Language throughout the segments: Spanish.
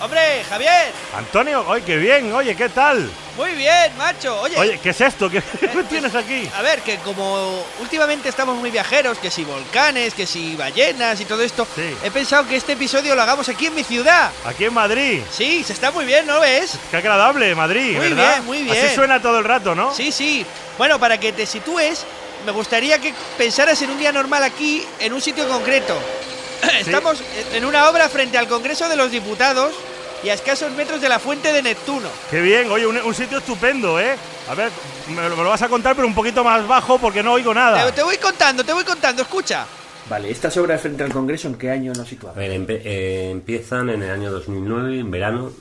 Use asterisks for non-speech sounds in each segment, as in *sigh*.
Hombre, Javier. Antonio, oye, qué bien, oye, ¿qué tal? Muy bien, macho. Oye, Oye, ¿qué es esto? ¿Qué, qué *laughs* eh, tienes aquí? A ver, que como últimamente estamos muy viajeros, que si volcanes, que si ballenas y todo esto, Sí. he pensado que este episodio lo hagamos aquí en mi ciudad. Aquí en Madrid. Sí, se está muy bien, ¿no ves? Qué agradable, Madrid, Muy ¿verdad? bien, muy bien. Así suena todo el rato, ¿no? Sí, sí. Bueno, para que te sitúes, me gustaría que pensaras en un día normal aquí, en un sitio concreto. *clears throat* Estamos en una obra frente al Congreso de los Diputados y a escasos metros de la Fuente de Neptuno. Qué bien, oye, un, un sitio estupendo, ¿eh? A ver, me, lo- me lo vas a contar, pero un poquito más bajo porque no oigo nada. Te, te voy contando, te voy contando, escucha. Vale, estas obras frente al Congreso, ¿en qué año nos A situamos? ver, empe- eh, empiezan en el año 2009, en verano,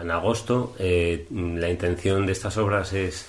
en agosto. eh, la intención de estas obras es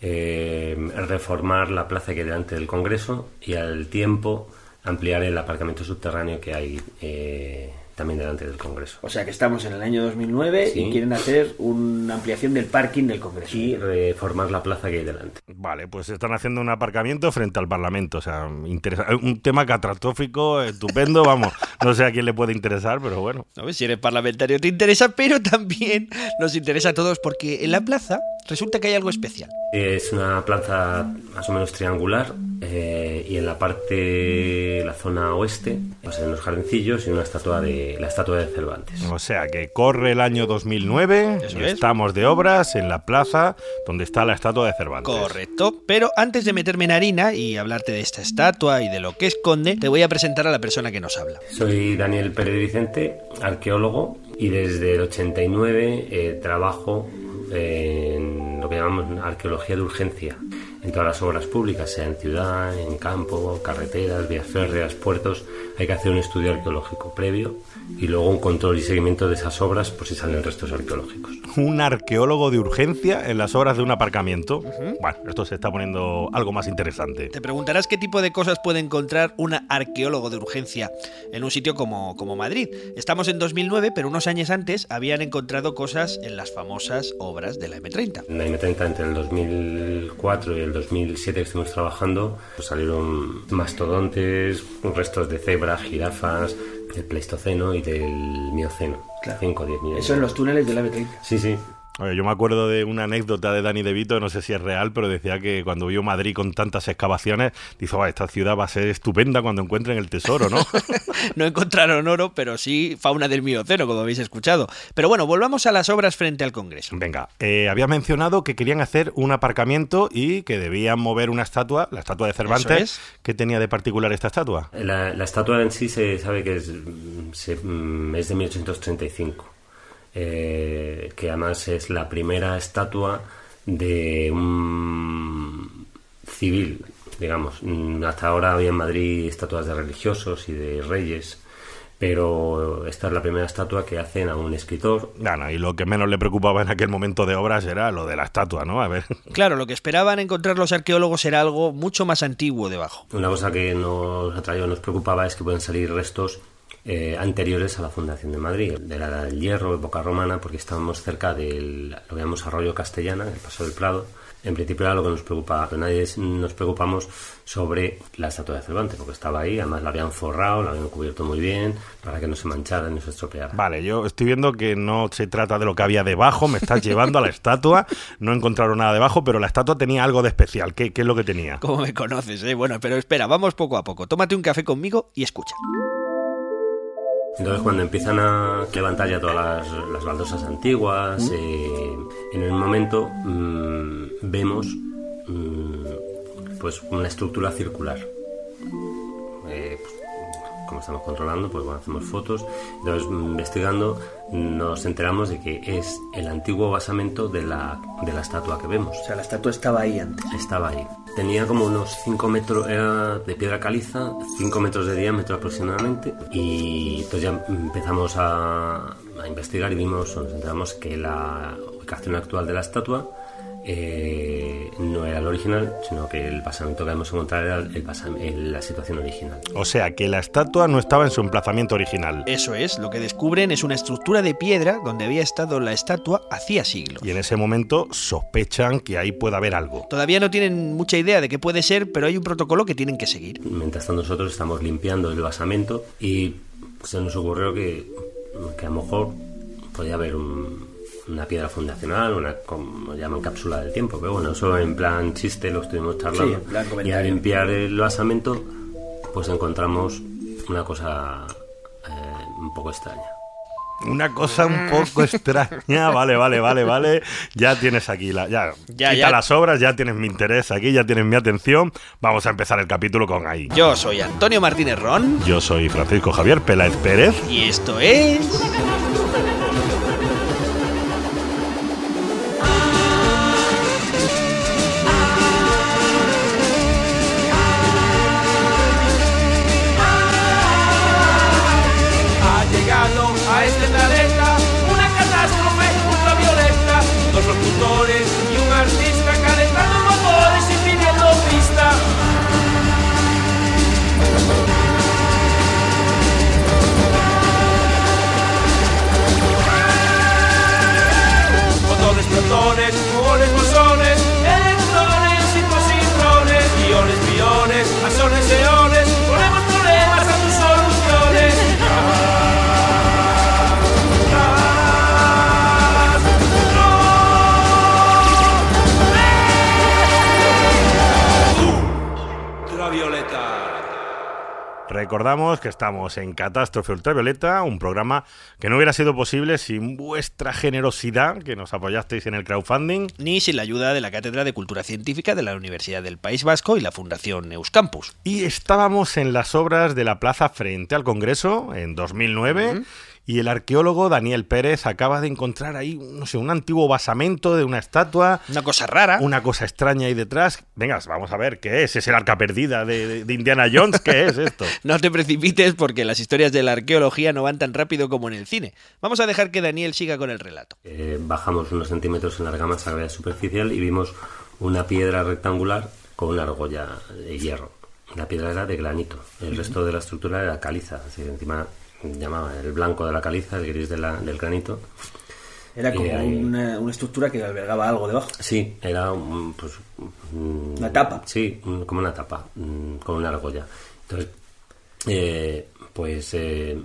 eh, reformar la plaza que hay delante del Congreso y al tiempo ampliar el aparcamiento subterráneo que hay eh, también delante del Congreso. O sea que estamos en el año 2009 Sí. y quieren hacer una ampliación del parking del Congreso. Y reformar la plaza que hay delante. Vale, pues están haciendo un aparcamiento frente al Parlamento, o sea, interesa- un tema catastrófico, estupendo, vamos, no sé a quién le puede interesar, pero bueno. No ves si eres parlamentario te interesa, pero también nos interesa a todos porque en la plaza resulta que hay algo especial. Es una plaza más o menos triangular eh, y en la parte, la zona oeste, pues en los jardincillos y una estatua de la estatua de Cervantes. O sea, que corre el año 2009 Eso y es. estamos de obras en la plaza donde está la estatua de Cervantes. Correcto. Pero antes de meterme en harina y hablarte de esta estatua y de lo que esconde, te voy a presentar a la persona que nos habla. Soy Daniel Pérez Vicente, arqueólogo, y desde el 89 eh, trabajo en lo que llamamos arqueología de urgencia, en todas las obras públicas, sea en ciudad, en campo, carreteras, vías férreas, puertos. Hay que hacer un estudio arqueológico previo y luego un control y seguimiento de esas obras por si salen restos arqueológicos. Un arqueólogo de urgencia en las obras de un aparcamiento. Bueno, esto se está poniendo algo más interesante. Te preguntarás qué tipo de cosas puede encontrar un arqueólogo de urgencia en un sitio como, como Madrid. Estamos en 2009, pero unos años antes habían encontrado cosas en las famosas obras de la M30. En la M30 entre el 2004 y el 2007 que estuvimos trabajando, pues salieron mastodontes, restos de cebras, jirafas, del Pleistoceno y del Mioceno. Claro. 5 o 10 millones. Eso en los túneles del AV30. Sí, sí. Oye, yo me acuerdo de una anécdota de Dani De Vito, no sé si es real, pero decía que cuando vio Madrid con tantas excavaciones, dijo, "Ah, esta ciudad va a ser estupenda cuando encuentren el tesoro, ¿no? *laughs* No encontraron oro, pero sí fauna del Mioceno, como habéis escuchado. Pero bueno, volvamos a las obras frente al Congreso. Venga, eh, había mencionado que querían hacer un aparcamiento y que debían mover una estatua, la estatua de Cervantes. Es. ¿Qué tenía de particular esta estatua? La, la estatua en sí se sabe que es, se- mm, es de 1835, eh, que además es la primera estatua de un civil, digamos. Mm, Hasta ahora había en Madrid estatuas de religiosos y de reyes, pero esta es la primera estatua que hacen a un escritor Bueno, y lo que menos le preocupaba en aquel momento de obras era lo de la estatua, ¿no? A ver. *laughs* Claro, lo que esperaban encontrar los arqueólogos era algo mucho más antiguo debajo. Una cosa que nos atraía, nos preocupaba es que pueden salir restos eh, anteriores a la fundación de Madrid, de la Edad del Hierro, época romana, porque estábamos cerca del lo que llamamos Arroyo Castellana, el Paso del Prado. En principio era lo que nos preocupaba, pero nadie es- nos preocupamos sobre la estatua de Cervantes, porque estaba ahí, además la habían forrado, la habían cubierto muy bien, para que no se manchara ni se estropeara. Vale, yo estoy viendo que no se trata de lo que había debajo, me estás llevando a la estatua, no encontraron nada debajo, pero la estatua tenía algo de especial. ¿Qué, qué es lo que tenía? Como me conoces, ¿eh? Bueno, pero espera, vamos poco a poco. Tómate un café conmigo y escucha. Entonces cuando empiezan a levantar ya todas las, las baldosas antiguas, eh, en un momento mm, vemos mm, pues una estructura circular. Eh, pues, como estamos controlando, pues bueno, hacemos fotos. Entonces, mm, investigando, nos enteramos de que es el antiguo basamento de la, de la estatua que vemos. O sea, la estatua estaba ahí antes. Estaba ahí. Tenía como unos 5 metros, de piedra caliza, 5 metros de diámetro aproximadamente. Y entonces ya empezamos a, a investigar y vimos, nos enteramos que la ubicación actual de la estatua eh, no era el original, sino que el basamento que hemos encontrado era el- la situación original. O sea, que la estatua no estaba en su emplazamiento original. Eso es, lo que descubren es una estructura de piedra donde había estado la estatua hacía siglos. Y en ese momento sospechan que ahí puede haber algo. Todavía no tienen mucha idea de qué puede ser, pero hay un protocolo que tienen que seguir. Mientras tanto nosotros estamos limpiando el basamento y se nos ocurrió que que a lo mejor podía haber un- una piedra fundacional, una como llaman cápsula del tiempo, pero bueno, eso en plan chiste lo estuvimos charlando. Sí, en plan y al limpiar el basamento, pues encontramos una cosa eh, un poco extraña. Una cosa un poco extraña. *laughs* Vale, vale, vale, vale. Ya tienes aquí la. Ya, Ya, quita ya. las obras, ya tienes mi interés aquí, ya tienes mi atención. Vamos a empezar el capítulo con ahí. Yo soy Antonio Martínez Ron Yo soy Francisco Javier Peláez Pérez. y esto es. Recordamos que estamos en Catástrofe Ultravioleta, un programa que no hubiera sido posible sin vuestra generosidad, que nos apoyasteis en el crowdfunding. Ni sin la ayuda de la Cátedra de Cultura Científica de la Universidad del País Vasco y la Fundación Euskampus. Y estábamos en las obras de la plaza frente al Congreso en 2009. Y el arqueólogo Daniel Pérez acaba de encontrar ahí, no sé, un antiguo basamento de una estatua, Una cosa rara. una cosa extraña ahí detrás. Venga, vamos a ver qué es. ¿Es el arca perdida de, de- Indiana Jones? ¿Qué es esto? *laughs* No te precipites porque las historias de la arqueología no van tan rápido como en el cine. Vamos a dejar que Daniel siga con el relato. Eh, bajamos unos centímetros en la había superficial y vimos una piedra rectangular con una argolla de hierro. La piedra era de granito, el resto de la estructura era caliza, así que encima llamaba el blanco de la caliza, el gris de la- del granito. Era como una, una estructura que albergaba algo debajo. Sí, era un, pues, un- Una tapa. Sí, como una tapa, con una argolla. Entonces, eh, pues eh,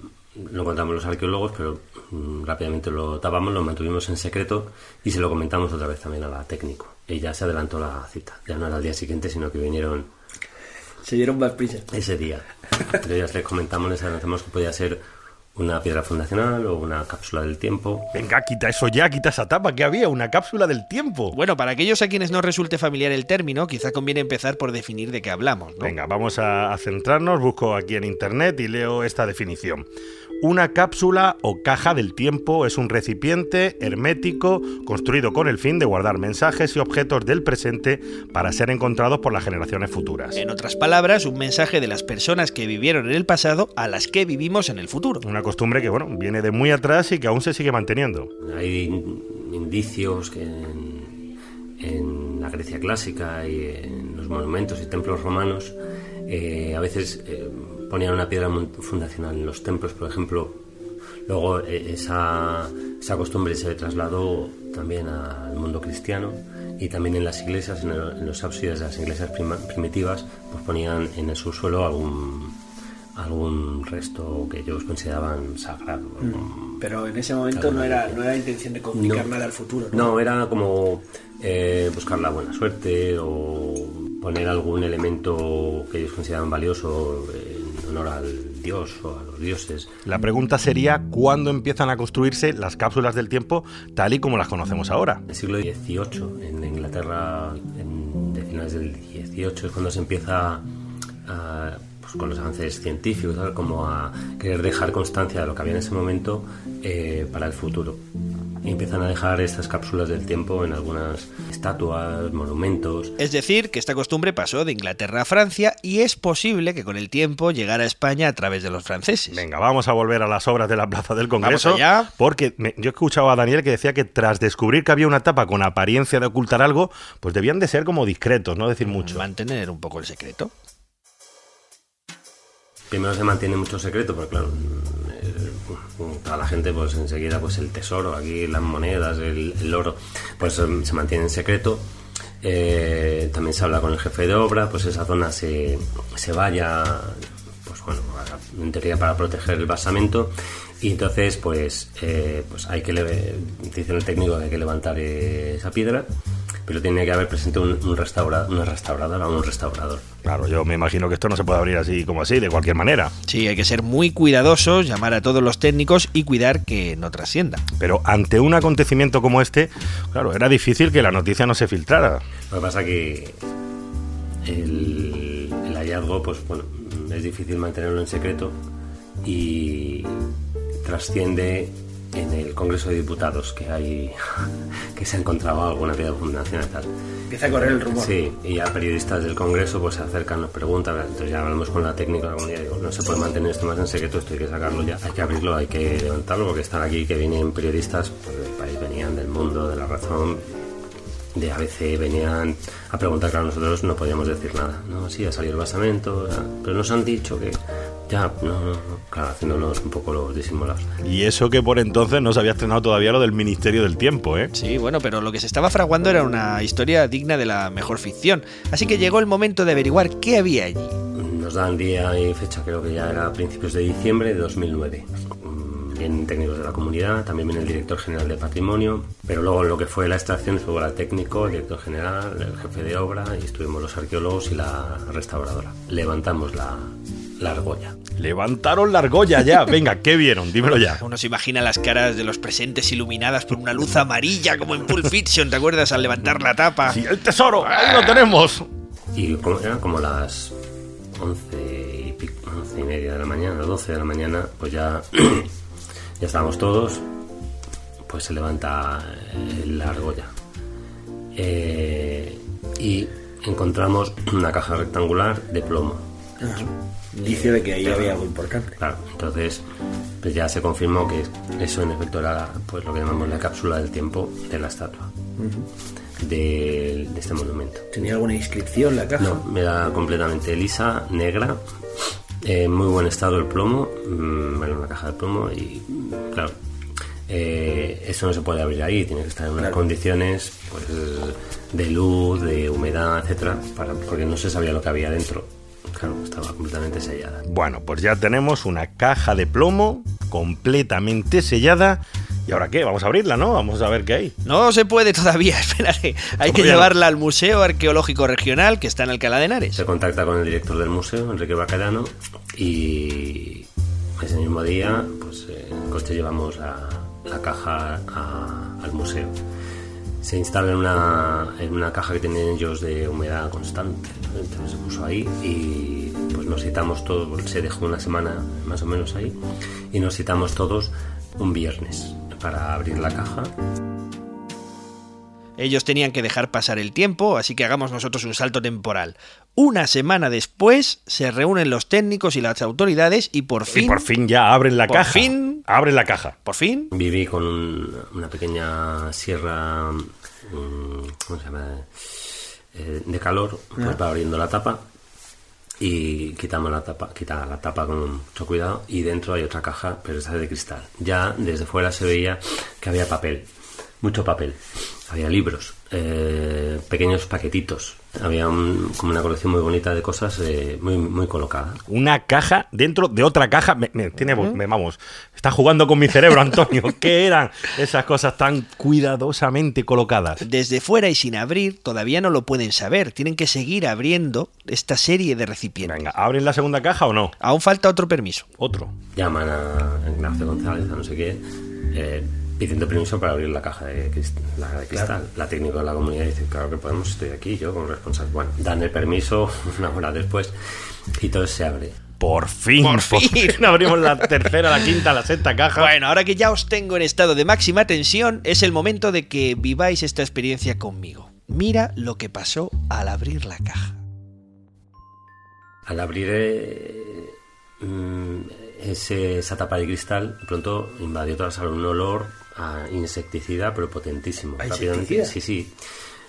lo encontramos los arqueólogos, pero mm, rápidamente lo tapamos, lo mantuvimos en secreto y se lo comentamos otra vez también a la técnico. Ella se adelantó la cita. Ya no era al día siguiente, sino que vinieron Se dieron más prisa. ese día. Pero ya les comentamos, les adelantamos que podía ser una piedra fundacional o una cápsula del tiempo. Venga, quita eso ya, quita esa tapa que había, una cápsula del tiempo. Bueno, para aquellos a quienes no resulte familiar el término, quizá conviene empezar por definir de qué hablamos. ¿no? Venga, vamos a, a centrarnos. Busco aquí en internet y leo esta definición. Una cápsula o caja del tiempo es un recipiente hermético construido con el fin de guardar mensajes y objetos del presente para ser encontrados por las generaciones futuras. En otras palabras, un mensaje de las personas que vivieron en el pasado a las que vivimos en el futuro. Una costumbre que, bueno, viene de muy atrás y que aún se sigue manteniendo. Hay in- indicios que en, en la Grecia clásica y en los monumentos y templos romanos eh, a veces eh, ponían una piedra fundacional en los templos, por ejemplo. Luego eh, esa, esa costumbre se trasladó también al mundo cristiano y también en las iglesias, en, el- en los ábsides de las iglesias prima- primitivas, pues ponían en el subsuelo algún, algún resto que ellos consideraban sagrado. algún- Pero en ese momento no era, no era intención de comunicar No. nada al futuro. No, era como eh, buscar la buena suerte o poner algún elemento que ellos consideraban valioso en honor al dios o a los dioses. La pregunta sería cuándo empiezan a construirse las cápsulas del tiempo tal y como las conocemos ahora. En el siglo XVIII, en Inglaterra, en, de finales del XVIII, es cuando se empieza a, pues, con los avances científicos, tal, como a querer dejar constancia de lo que había en ese momento eh, para el futuro. Y empiezan a dejar estas cápsulas del tiempo en algunas estatuas, monumentos. Es decir, que esta costumbre pasó de Inglaterra a Francia y es posible que con el tiempo llegara a España a través de los franceses. Venga, vamos a volver a las obras de la Plaza del Congreso. Vamos allá. Porque me- yo he escuchado a Daniel que decía que tras descubrir que había una tapa con apariencia de ocultar algo, pues debían de ser como discretos, no decir mucho. Mantener un poco el secreto. Primero se mantiene mucho secreto, porque claro, para la gente pues enseguida pues el tesoro, aquí las monedas, el, oro, pues em, se mantiene en secreto. Eh, también se habla con el jefe de obra, pues esa zona se, se vaya, pues bueno, en teoría para proteger el basamento. Y entonces, pues, eh, pues hay que dice el técnico que hay que levantar esa piedra, pero tiene que haber presente un, un restaura, una restauradora o un restaurador. Claro, yo me imagino que esto no se puede abrir así como así, de cualquier manera. Sí, hay que ser muy cuidadosos, llamar a todos los técnicos y cuidar que no trascienda. Pero ante un acontecimiento como este, claro, era difícil que la noticia no se filtrara. Lo que pasa que el, el hallazgo, pues bueno, es difícil mantenerlo en secreto y trasciende en el Congreso de Diputados que hay *laughs* que se ha encontrado alguna piedra fundacional y tal. Empieza a correr el rumor. Sí, y ya periodistas del Congreso pues se acercan, nos preguntan, entonces ya hablamos con la técnica de la comunidad, digo, no se puede mantener esto más en secreto, esto hay que sacarlo ya, hay que abrirlo, hay que levantarlo, porque están aquí que vienen periodistas pues, del país, venían del mundo, de la razón, de ABC, venían a preguntar, claro, nosotros no podíamos decir nada, no, sí, ha salido el basamento, ya, pero nos han dicho que, ya, no, no, no, claro, haciéndonos un poco los disimulados. Y eso que por entonces no se había estrenado todavía lo del Ministerio del Tiempo, ¿eh? Sí, bueno, pero lo que se estaba fraguando era una historia digna de la mejor ficción. Así que llegó el momento de averiguar qué había allí. Nos dan día y fecha, creo que ya era a principios de diciembre de 2009. Mm, Vienen técnicos de la comunidad, también viene el director general de patrimonio, pero luego lo que fue la extracción estuvo el técnico, el director general, el jefe de obra y estuvimos los arqueólogos y la restauradora. Levantamos la, la argolla. Levantaron la argolla ya. *laughs* Venga, ¿qué vieron? Dímelo ya. Uno se imagina las caras de los presentes iluminadas por una luz amarilla como en Pulp Fiction, ¿te acuerdas? Al levantar la tapa. Sí, el tesoro, ahí lo tenemos. Y como, eran como las 11 y, pico, 11 y media de la mañana, 12 de la mañana, pues ya, *clears throat* ya estábamos todos, pues se levanta eh, la argolla. Eh, y encontramos una caja rectangular de plomo. Indicio de que ahí había algo importante. Claro, entonces pues ya se confirmó que eso en efecto era pues lo que llamamos la cápsula del tiempo de la estatua, de, de este monumento. ¿Tenía alguna inscripción la caja? No, era completamente lisa, negra, en muy buen estado el plomo, mm, bueno, una caja de plomo y claro, eh, eso no se puede abrir ahí, tiene que estar en unas Claro. condiciones pues, de luz, de humedad, etcétera, para, porque no se sabía lo que había dentro. Claro, estaba completamente sellada. Bueno, pues ya tenemos una caja de plomo completamente sellada. ¿Y ahora qué? Vamos a abrirla, ¿no? Vamos a ver qué hay. No se puede todavía, *laughs* espérate. Hay que no. llevarla al Museo Arqueológico Regional que está en Alcalá de Henares. Se contacta con el director del museo, Enrique Bacalano, y ese mismo día, pues eh, en el coche llevamos la, la caja a- al museo. Se instala en una, en una caja que tienen ellos de humedad constante. Entonces se puso ahí y pues nos citamos todos, se dejó una semana más o menos ahí, y nos citamos todos un viernes para abrir la caja. Ellos tenían que dejar pasar el tiempo, así que hagamos nosotros un salto temporal. Una semana después se reúnen los técnicos y las autoridades y por fin, Y por fin ya abren la Por caja. fin. Abren la caja. por fin, Viví con un- una pequeña sierra, mm, ¿cómo se llama? Eh, de calor, pues va abriendo la tapa y quitamos la tapa, quita la tapa con mucho cuidado y dentro hay otra caja, pero esta es de cristal. Ya desde fuera se veía que había papel, mucho papel. Había libros, eh, pequeños paquetitos. Había un- como una colección muy bonita de cosas eh, muy, muy colocada. Una caja dentro de otra caja. Me, me- tiene, me- vamos, está jugando con mi cerebro, Antonio. *laughs* ¿Qué eran esas cosas tan cuidadosamente colocadas? desde fuera y sin abrir, todavía no lo pueden saber. Tienen que seguir abriendo esta serie de recipientes. Venga, ¿abren la segunda caja o no? Aún falta otro permiso. Otro. llaman a Ignacio González, a no sé qué, eh, pidiendo permiso para abrir la caja de, crist- la de cristal. La técnica de la comunidad dice, claro que podemos, estoy aquí yo como responsable. Bueno, dan el permiso *laughs* una hora después y todo se abre. Por fin, Por fin. abrimos la tercera, la quinta, la sexta caja. Bueno, ahora que ya os tengo en estado de máxima tensión, es el momento de que viváis esta experiencia conmigo. Mira lo que pasó al abrir la caja. Al abrir eh, mm, ese- esa tapa de cristal, de pronto invadió toda la sala un olor a insecticida, pero potentísimo. ¿A Rápidamente- insecticida? Sí, sí.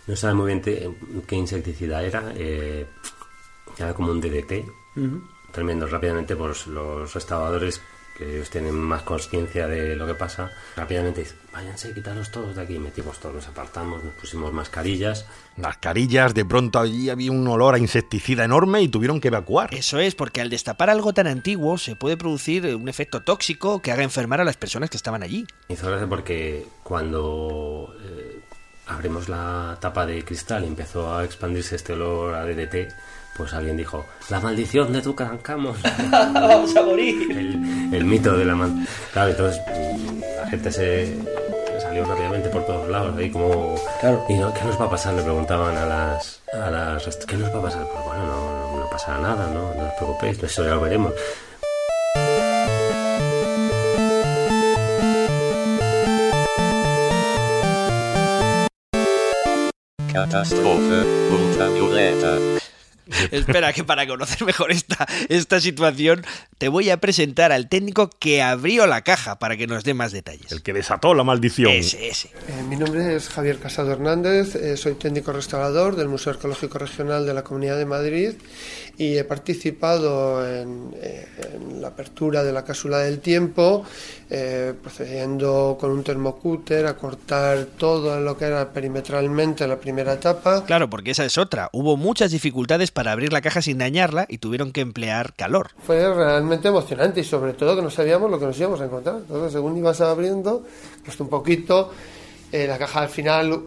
No sabe muy bien te- qué insecticida era. eh, era como un DDT. Tremendo. Rápidamente, pues los restauradores que ellos tienen más conciencia de lo que pasa, rápidamente dicen, váyanse, quítalos todos de aquí. Metimos todos, nos apartamos, nos pusimos mascarillas. Mascarillas, de pronto allí había un olor a insecticida enorme y tuvieron que evacuar. Eso es, porque al destapar algo tan antiguo se puede producir un efecto tóxico que haga enfermar a las personas que estaban allí. Hizo gracia porque cuando eh, abrimos la tapa de cristal y empezó a expandirse este olor a DDT, pues alguien dijo, la maldición de Tutankamón. *laughs* ¡Vamos a morir! el, el mito de la man... Claro, entonces la gente se salió rápidamente por todos lados, ahí como... Claro. ¿Y no, qué nos va a pasar? Le preguntaban a las... A las ¿Qué nos va a pasar? Pues bueno, no, no pasará nada, ¿no? No os preocupéis, eso ya lo veremos. Katastrophe ultravioleta. *laughs* Espera, que para conocer mejor esta, esta situación, te voy a presentar al técnico que abrió la caja para que nos dé más detalles. El que desató la maldición. Ese, ese. Eh, mi nombre es Javier Casado Hernández, eh, soy técnico restaurador del Museo Arqueológico Regional de la Comunidad de Madrid y he participado en, eh, en la apertura de la cápsula del tiempo, eh, procediendo con un termocúter a cortar todo lo que era perimetralmente la primera etapa. Claro, porque esa es otra. Hubo muchas dificultades para abrir la caja sin dañarla y tuvieron que emplear calor. Fue realmente emocionante y sobre todo que no sabíamos lo que nos íbamos a encontrar. Entonces, según ibas abriendo, costó un poquito. Eh, la caja al final,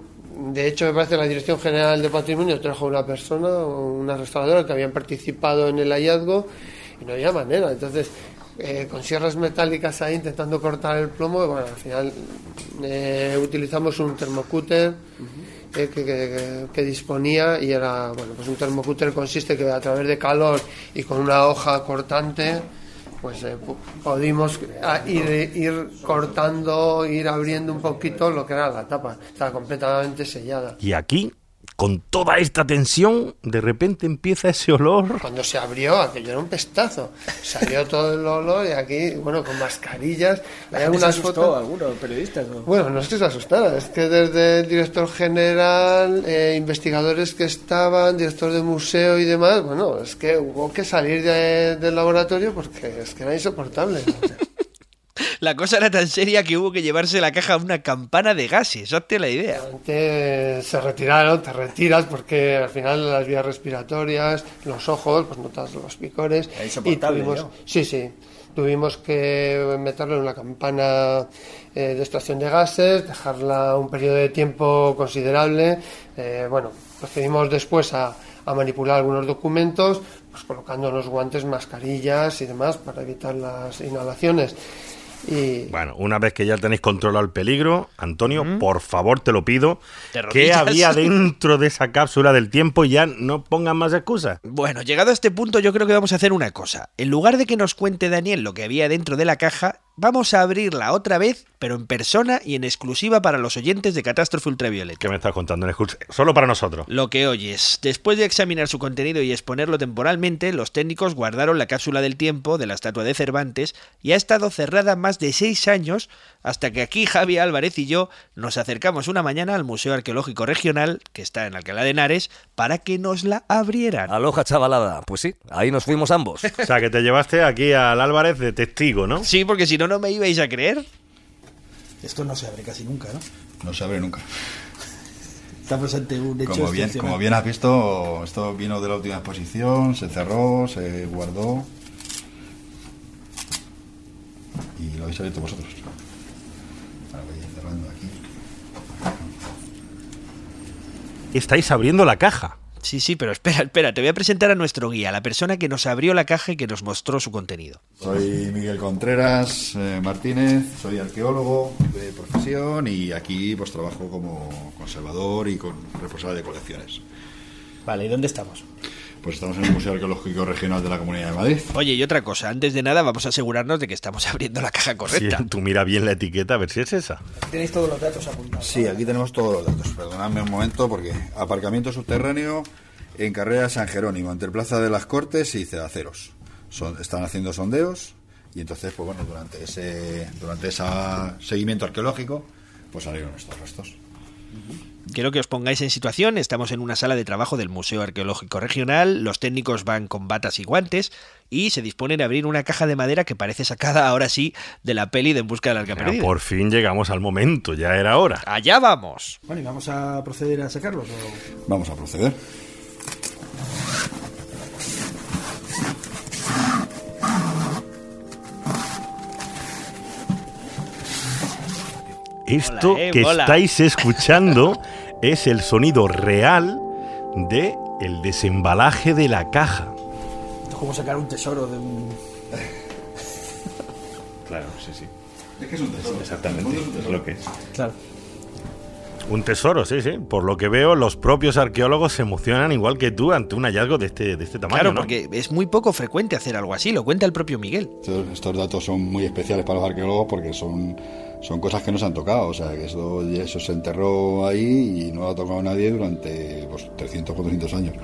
de hecho, me parece la Dirección General de Patrimonio trajo una persona, una restauradora que habían participado en el hallazgo y no había manera. Entonces, eh, con sierras metálicas ahí intentando cortar el plomo, bueno, al final eh, utilizamos un termocúter que, que- disponía y era, bueno, pues un termocúter consiste que a través de calor y con una hoja cortante, pues eh, pu- pudimos ah, ir, ir cortando, ir abriendo un poquito lo que era la tapa. Estaba completamente sellada. Y aquí, con toda esta tensión, de repente empieza ese olor. Cuando se abrió, aquello era un pestazo. Salió todo el olor y aquí, bueno, con mascarillas. Hay algunas fotos. algunos periodistas? ¿no? Bueno, no es que se asustara, es que desde el director general, eh, investigadores que estaban, director de museo y demás, bueno, es que hubo que salir de- del laboratorio porque es que era insoportable. *laughs* La cosa era tan seria que hubo que llevarse la caja a una campana de gases. Hazte la idea. Antes se retiraron, te retiras porque al final las vías respiratorias, los ojos, pues notas los picores. Sí, sí, tuvimos que meterlo en una campana eh, de extracción de gases, dejarla un periodo de tiempo considerable. Eh, bueno, procedimos después a, a manipular algunos documentos, pues colocando los guantes, mascarillas y demás para evitar las inhalaciones. Y, Bueno, una vez que ya tenéis controlado el peligro, Antonio, por favor te lo pido, ¿qué había *laughs* dentro de esa cápsula del tiempo? Y ya no pongan más excusas. Bueno, llegado a este punto yo creo que vamos a hacer una cosa. En lugar de que nos cuente Daniel lo que había dentro de la caja, vamos a abrirla otra vez, pero en persona y en exclusiva para los oyentes de Catástrofe Ultravioleta. ¿Qué me estás contando? Solo para nosotros. Lo que oyes. Después de examinar su contenido y exponerlo temporalmente, los técnicos guardaron la cápsula del tiempo de la estatua de Cervantes y ha estado cerrada más de seis años hasta que aquí Javi Álvarez y yo nos acercamos una mañana al Museo Arqueológico Regional, que está en Alcalá de Henares, para que nos la abrieran. Aloha chavalada. Pues sí, ahí nos fuimos ambos. O sea, que te llevaste aquí al Álvarez de testigo, ¿no? Sí, porque si no, no me ibais a creer. Esto no se abre casi nunca, ¿no? No se abre nunca. Estamos ante un hecho Como bien, como bien has visto, esto vino de la última exposición, se cerró, se guardó y lo habéis abierto vosotros. Ahora voy a ir cerrando aquí. Estáis abriendo la caja. Sí, sí, pero espera, espera, te voy a presentar a nuestro guía, la persona que nos abrió la caja y que nos mostró su contenido. Soy Miguel Contreras eh, Martínez, soy arqueólogo de profesión y aquí pues trabajo como conservador y con responsable de colecciones. Vale, ¿y dónde estamos? Pues estamos en el Museo Arqueológico Regional de la Comunidad de Madrid. Oye, y otra cosa, antes de nada vamos a asegurarnos de que estamos *laughs* abriendo la caja correcta. Sí, tú mira bien la etiqueta a ver si es esa. Tenéis todos los datos apuntados. Sí, aquí tenemos todos los datos. Perdonadme un momento porque aparcamiento subterráneo en carrera San Jerónimo, entre Plaza de las Cortes y Cedaceros. Son, están haciendo sondeos y entonces, pues bueno, durante ese durante ese seguimiento arqueológico, pues salieron estos restos. Quiero que os pongáis en situación, estamos en una sala de trabajo del Museo Arqueológico Regional, los técnicos van con batas y guantes y se disponen a abrir una caja de madera que parece sacada ahora sí de la peli de En busca del arca perdida. por fin llegamos al momento, ya era hora. Allá vamos. Bueno, ¿y vamos a proceder a sacarlos? o- Vamos a proceder. Esto Mola, eh, que mola. estáis *laughs* escuchando es el sonido real de el desembalaje de la caja. Esto es como sacar un tesoro de un... Claro, sí, sí. Es que es un tesoro. Exactamente, es lo que es. Claro. Un tesoro, sí, sí. Por lo que veo, los propios arqueólogos se emocionan igual que tú ante un hallazgo de este, de este tamaño. Claro, ¿no? porque es muy poco frecuente hacer algo así, lo cuenta el propio Miguel. Estos, estos datos son muy especiales para los arqueólogos porque son, son cosas que no se han tocado. O sea, que eso, eso se enterró ahí y no lo ha tocado nadie durante pues, 300, 400 años.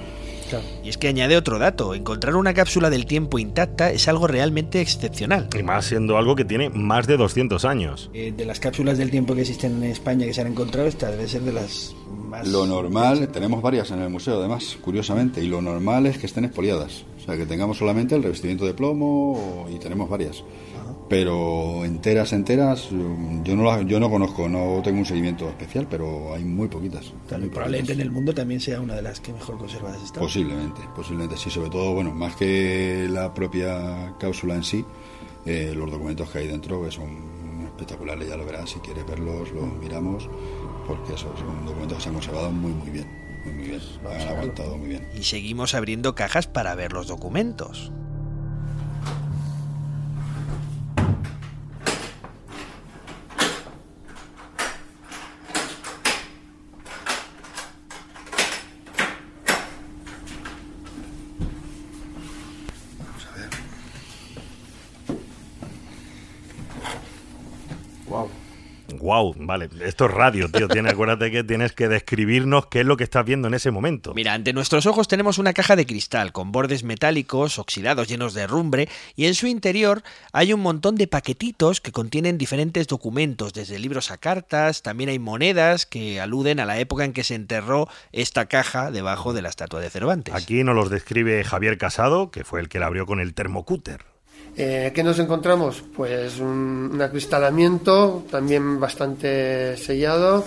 Y es que añade otro dato, encontrar una cápsula del tiempo intacta es algo realmente excepcional. Y más siendo algo que tiene más de 200 años. Eh, de las cápsulas del tiempo que existen en España que se han encontrado, esta debe ser de las más... Lo normal, tenemos varias en el museo además, curiosamente, y lo normal es que estén expoliadas. O sea, que tengamos solamente el revestimiento de plomo y tenemos varias. Pero enteras, enteras, mm, yo no, las- yo no conozco, no tengo un seguimiento especial, pero hay muy poquitas. Muy probablemente en poquitas. el mundo también sea una de las que mejor conservadas están. Posiblemente, posiblemente sí, sobre todo, bueno, más que la propia cápsula en sí, eh, los documentos que hay dentro que son espectaculares, ya lo verás, si quieres verlos, los miramos, porque esos son documentos que se han conservado muy, muy bien, muy, muy bien, han aguantado muy bien. Y seguimos abriendo cajas para ver los documentos. Wow, vale. Esto es radio, tío. Tiene, *laughs* acuérdate que tienes que describirnos qué es lo que estás viendo en ese momento. Mira, ante nuestros ojos tenemos una caja de cristal con bordes metálicos, oxidados llenos de rumbre, y en su interior hay un montón de paquetitos que contienen diferentes documentos, desde libros a cartas, también hay monedas que aluden a la época en que se enterró esta caja debajo de la estatua de Cervantes. Aquí nos los describe Javier Casado, que fue el que la abrió con el termocúter. Eh, ¿Qué nos encontramos? Pues un, un acristalamiento también bastante sellado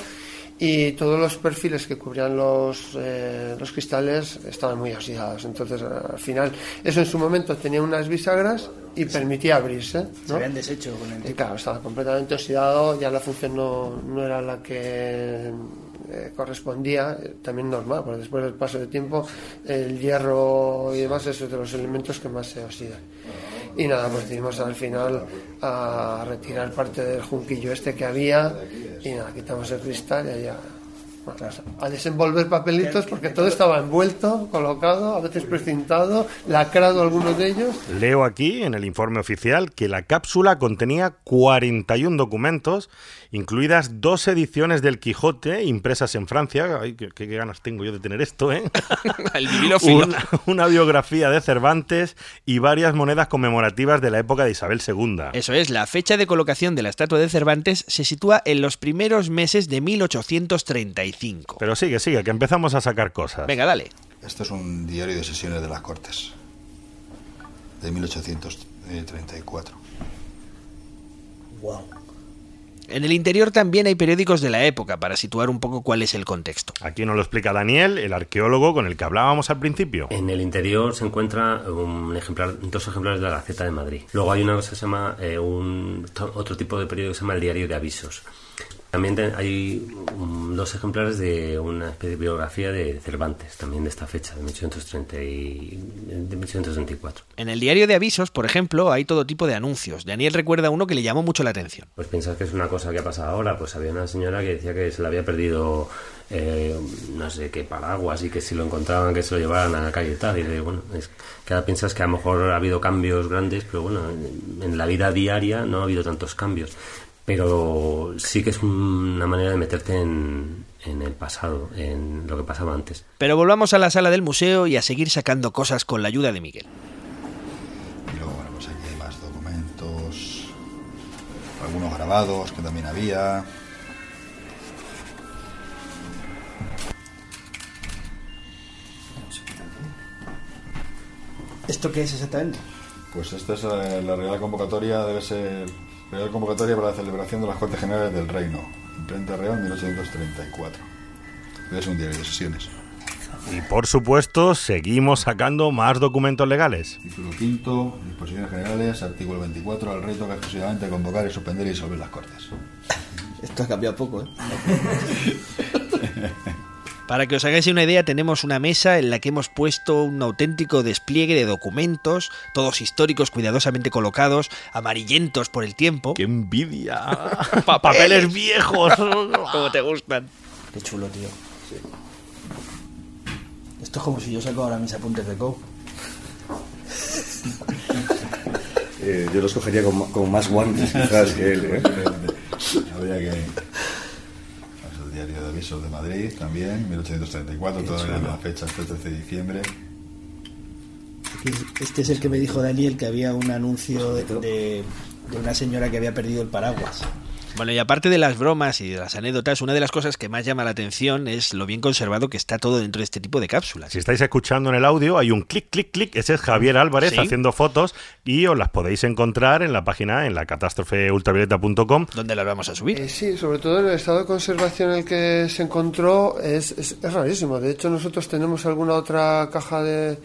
y todos los perfiles que cubrían los, eh, los cristales estaban muy oxidados. Entonces, al final, eso en su momento tenía unas bisagras y permitía abrirse. Se ¿no? habían deshecho con el Y tiempo. claro, estaba completamente oxidado, ya la función no, no era la que eh, correspondía, eh, también normal, porque después del paso del tiempo el hierro y demás es de los elementos que más se oxidan. Y nada, pues decidimos al final a retirar parte del junquillo este que había y nada, quitamos el cristal y bueno, a desenvolver papelitos porque todo estaba envuelto, colocado, a veces precintado, lacrado algunos de ellos. Leo aquí en el informe oficial que la cápsula contenía 41 documentos, incluidas dos ediciones del Quijote impresas en Francia. Ay, qué, qué ganas tengo yo de tener esto, ¿eh? *laughs* El una, una biografía de Cervantes y varias monedas conmemorativas de la época de Isabel II. Eso es, la fecha de colocación de la estatua de Cervantes se sitúa en los primeros meses de 1835. Pero sigue, sigue, que empezamos a sacar cosas. Venga, dale. Esto es un diario de sesiones de las Cortes, de 1834. Wow. En el interior también hay periódicos de la época para situar un poco cuál es el contexto. Aquí nos lo explica Daniel, el arqueólogo con el que hablábamos al principio. En el interior se encuentra un ejemplar, dos ejemplares de la Gaceta de Madrid. Luego hay una cosa que se llama eh, un, otro tipo de periódico que se llama el Diario de Avisos. También hay dos ejemplares de una especie de biografía de Cervantes, también de esta fecha, de 1830 y, de 1834. En el diario de avisos, por ejemplo, hay todo tipo de anuncios. Daniel recuerda uno que le llamó mucho la atención. Pues piensas que es una cosa que ha pasado ahora, pues había una señora que decía que se le había perdido eh, no sé qué paraguas y que si lo encontraban que se lo llevaran a la calle y tal. Y bueno, es que ahora piensas que a lo mejor ha habido cambios grandes, pero bueno, en, en la vida diaria no ha habido tantos cambios pero sí que es una manera de meterte en, en, el pasado, en lo que pasaba antes. Pero volvamos a la sala del museo y a seguir sacando cosas con la ayuda de Miguel. Y luego, bueno, pues aquí hay más documentos, algunos grabados que también había. ¿Esto qué es exactamente? Pues esta es la, la real convocatoria, debe ser Real Convocatoria para la celebración de las Cortes Generales del Reino, imprenta Real 1834. Debe ser un diario de sesiones. Y por supuesto, seguimos sacando más documentos legales. Título quinto, disposiciones generales, artículo 24, al rey toca exclusivamente convocar y suspender y disolver las Cortes. Esto ha cambiado poco, ¿eh? *laughs* Para que os hagáis una idea, tenemos una mesa en la que hemos puesto un auténtico despliegue de documentos, todos históricos cuidadosamente colocados, amarillentos por el tiempo. ¡Qué envidia! *laughs* ¡Papeles viejos! *laughs* Como te gustan. Qué chulo, tío. Esto es como si yo saco ahora mis apuntes de Co. Eh, yo los cogería con, con más guantes quizás que él. ¿eh? *laughs* Habría que. El de Madrid también, 1834, Qué todavía la fecha, este 13 de diciembre. Este es el que me dijo Daniel que había un anuncio de, de- de una señora que había perdido el paraguas. Bueno, y aparte de las bromas y de las anécdotas, una de las cosas que más llama la atención es lo bien conservado que está todo dentro de este tipo de cápsulas. Si estáis escuchando en el audio, hay un clic, clic, clic. Ese es Javier Álvarez Sí. haciendo fotos y os las podéis encontrar en la página en la catástrofeultravioleta.com. ¿Dónde las vamos a subir? Eh, sí, sobre todo en el estado de conservación en el que se encontró es, es, es rarísimo. De hecho, nosotros tenemos alguna otra caja de,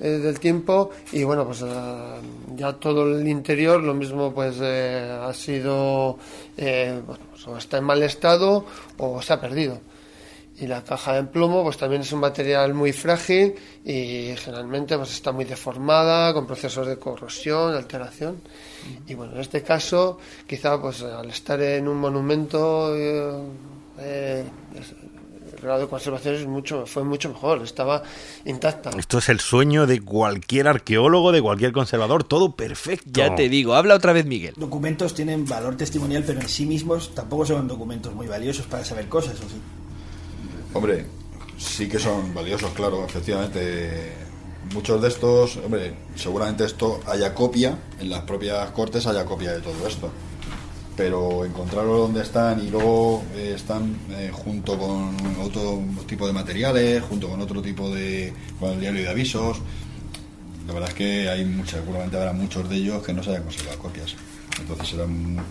eh, del tiempo y bueno, pues eh, ya todo el interior lo mismo pues eh, ha sido, bueno, pues, o está en mal estado o se ha perdido. Y la caja en plomo pues también es un material muy frágil y generalmente pues está muy deformada, con procesos de corrosión, de alteración. Y bueno, en este caso, quizá pues al estar en un monumento, eh, el grado de conservación es mucho, fue mucho mejor, estaba intacta. Esto es el sueño de cualquier arqueólogo, de cualquier conservador, todo perfecto. Ya te digo, habla otra vez Miguel. Documentos tienen valor testimonial, pero en sí mismos tampoco son documentos muy valiosos para saber cosas, ¿o sí? Hombre, sí que son valiosos, claro, efectivamente. Muchos de estos, hombre, seguramente esto haya copia, en las propias cortes haya copia de todo esto. Pero encontrarlo donde están y luego eh, están eh, junto con otro tipo de materiales, junto con otro tipo de. con el diario de avisos. La verdad es que hay muchas, seguramente habrá muchos de ellos que no se hayan conservado copias. Entonces serán, eh,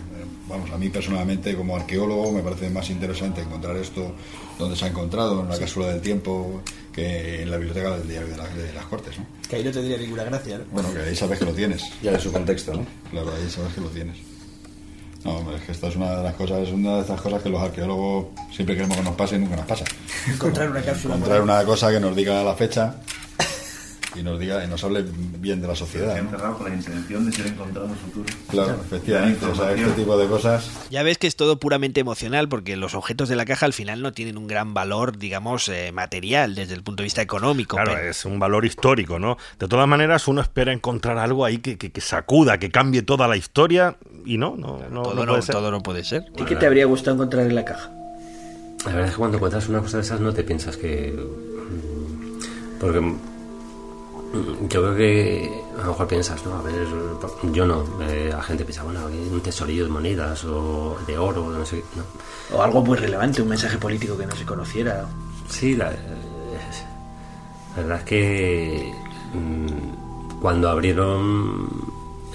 vamos, a mí personalmente como arqueólogo me parece más interesante encontrar esto donde se ha encontrado, en la cápsula del tiempo, que en la biblioteca del diario de, la- de las Cortes. ¿no? Que ahí no tendría ninguna gracia, ¿no? Bueno, que ahí sabes que lo tienes. Ya en su contexto, ¿no? Claro, ahí sabes que lo tienes. No, hombre, es que esta es una de las cosas, es una de estas cosas que los arqueólogos siempre queremos que nos pase y nunca nos pasa. Encontrar una cápsula. Encontrar una cosa que nos diga la fecha y nos diga y nos hable bien de la sociedad. con la intención de ser encontrado en el futuro. Claro, efectivamente. O sea, este tipo de cosas. Ya ves que es todo puramente emocional porque los objetos de la caja al final no tienen un gran valor, digamos, eh, material desde el punto de vista económico. Claro, pero- es un valor histórico, ¿no? De todas maneras, uno espera encontrar algo ahí que, que- que sacuda, que cambie toda la historia y no, no, no, todo, no puede ser. todo no puede ser. ¿Y qué te habría gustado encontrar en la caja? La verdad es que cuando encuentras una cosa de esas no te piensas que... mm, Porque yo creo que a lo mejor piensas, no, a ver, yo no, eh, la gente piensa, bueno, un tesorillo de monedas o de oro, no sé, no. O algo muy relevante, un mensaje político que no se conociera. Sí, la, eh, la verdad es que mm, cuando abrieron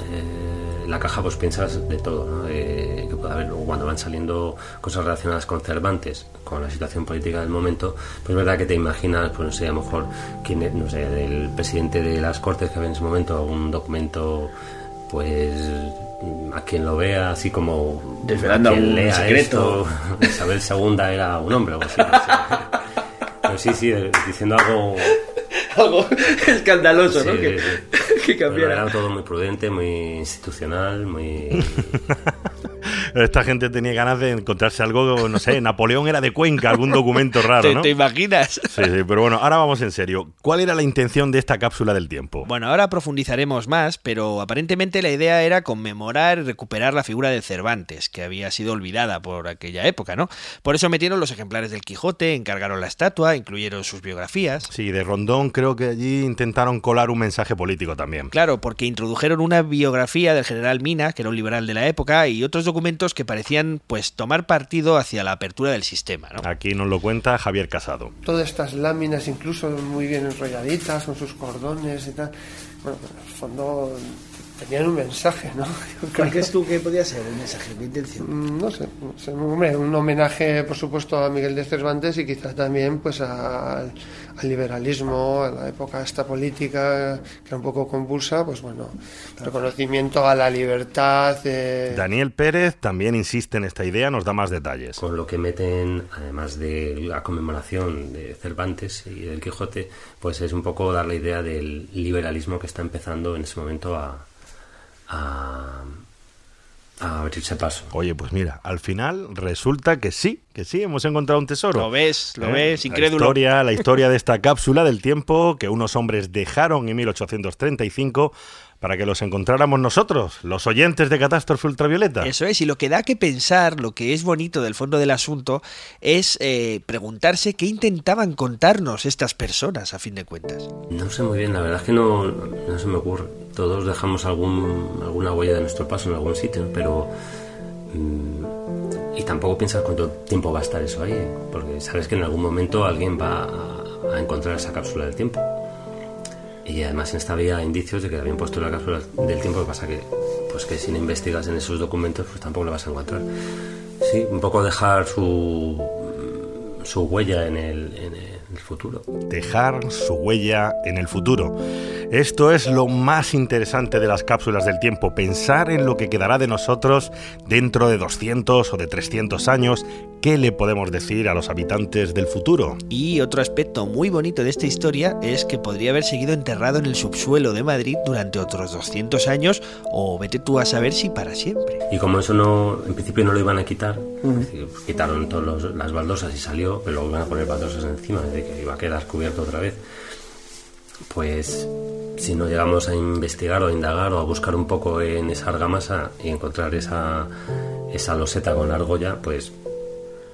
eh, la caja pues piensas de todo, ¿no? Que puede haber, luego cuando van saliendo cosas relacionadas con Cervantes, con la situación política del momento, pues es verdad que te imaginas, pues no sé, a lo mejor, quién es, no sé, del presidente de las Cortes que había en ese momento, algún documento pues a quien lo vea así como Desvelando algún lea secreto. esto, Isabel II era un hombre o así. no sé. *laughs* Pero sí, sí, eh, diciendo algo. Algo escandaloso, ¿no? sí, Que, sí. *laughs* que Pero cambiara. era todo muy prudente, muy institucional, muy. *laughs* Esta gente tenía ganas de encontrarse algo, no sé, Napoleón era de Cuenca, algún documento raro, ¿Te, ¿no? te imaginas? Sí, sí, pero bueno, ahora vamos en serio. ¿Cuál era la intención de esta cápsula del tiempo? Bueno, ahora profundizaremos más, pero aparentemente la idea era conmemorar y recuperar la figura de Cervantes, que había sido olvidada por aquella época, ¿no? Por eso metieron los ejemplares del Quijote, encargaron la estatua, incluyeron sus biografías. Sí, de Rondón creo que allí intentaron colar un mensaje político también. Claro, porque introdujeron una biografía del general Mina, que era un liberal de la época, y otros documentos documentos que parecían pues tomar partido hacia la apertura del sistema. ¿no? Aquí nos lo cuenta Javier Casado. Todas estas láminas, incluso muy bien enrolladitas, con sus cordones y tal. Bueno, en el fondo tenían un mensaje, ¿no? *laughs* ¿Cuál crees tú que podía ser el mensaje? ¿Qué intención? Mm, No sé, no sé, hombre, un homenaje, por supuesto, a Miguel de Cervantes y quizá también pues al, al liberalismo, a la época esta política que era un poco convulsa, pues bueno, reconocimiento a la libertad. eh, Daniel Pérez también insiste en esta idea, nos da más detalles. Con lo que meten, además de la conmemoración de Cervantes y del Quijote, pues es un poco dar la idea del liberalismo que está empezando en ese momento a, a, a abrirse paso. Oye, pues mira, al final resulta que sí, que sí, hemos encontrado un tesoro. Lo ves, lo ¿Eh? ves, La incrédulo. historia, la *laughs* historia de esta cápsula del tiempo que unos hombres dejaron en 1835 para que los encontráramos nosotros, los oyentes de Catástrofe Ultravioleta. Eso es, y lo que da que pensar, lo que es bonito del fondo del asunto, es eh, preguntarse qué intentaban contarnos estas personas, a fin de cuentas. No sé muy bien, la verdad es que no, no se me ocurre. Todos dejamos algún, alguna huella de nuestro paso en algún sitio, pero... mm, y tampoco piensas cuánto tiempo va a estar eso ahí, ¿eh? porque sabes que en algún momento alguien va a, a encontrar esa cápsula del tiempo. Y además en esta había indicios de que habían puesto la cápsula del tiempo, que pasa que, pues que si no investigas en esos documentos, pues tampoco la vas a encontrar. Sí, un poco dejar su, su huella en el, en el futuro. Dejar su huella en el futuro. Esto es lo más interesante de las cápsulas del tiempo, pensar en lo que quedará de nosotros dentro de 200 o de 300 años, qué le podemos decir a los habitantes del futuro. Y otro aspecto muy bonito de esta historia es que podría haber seguido enterrado en el subsuelo de Madrid durante otros 200 años o vete tú a saber si para siempre. Y como eso no, en principio no lo iban a quitar, es decir, pues quitaron todas las baldosas y salió, pero luego iban a poner baldosas encima, de que iba a quedar cubierto otra vez. Pues si no llegamos a investigar o a indagar o a buscar un poco en esa argamasa y encontrar esa, esa loseta con la argolla, pues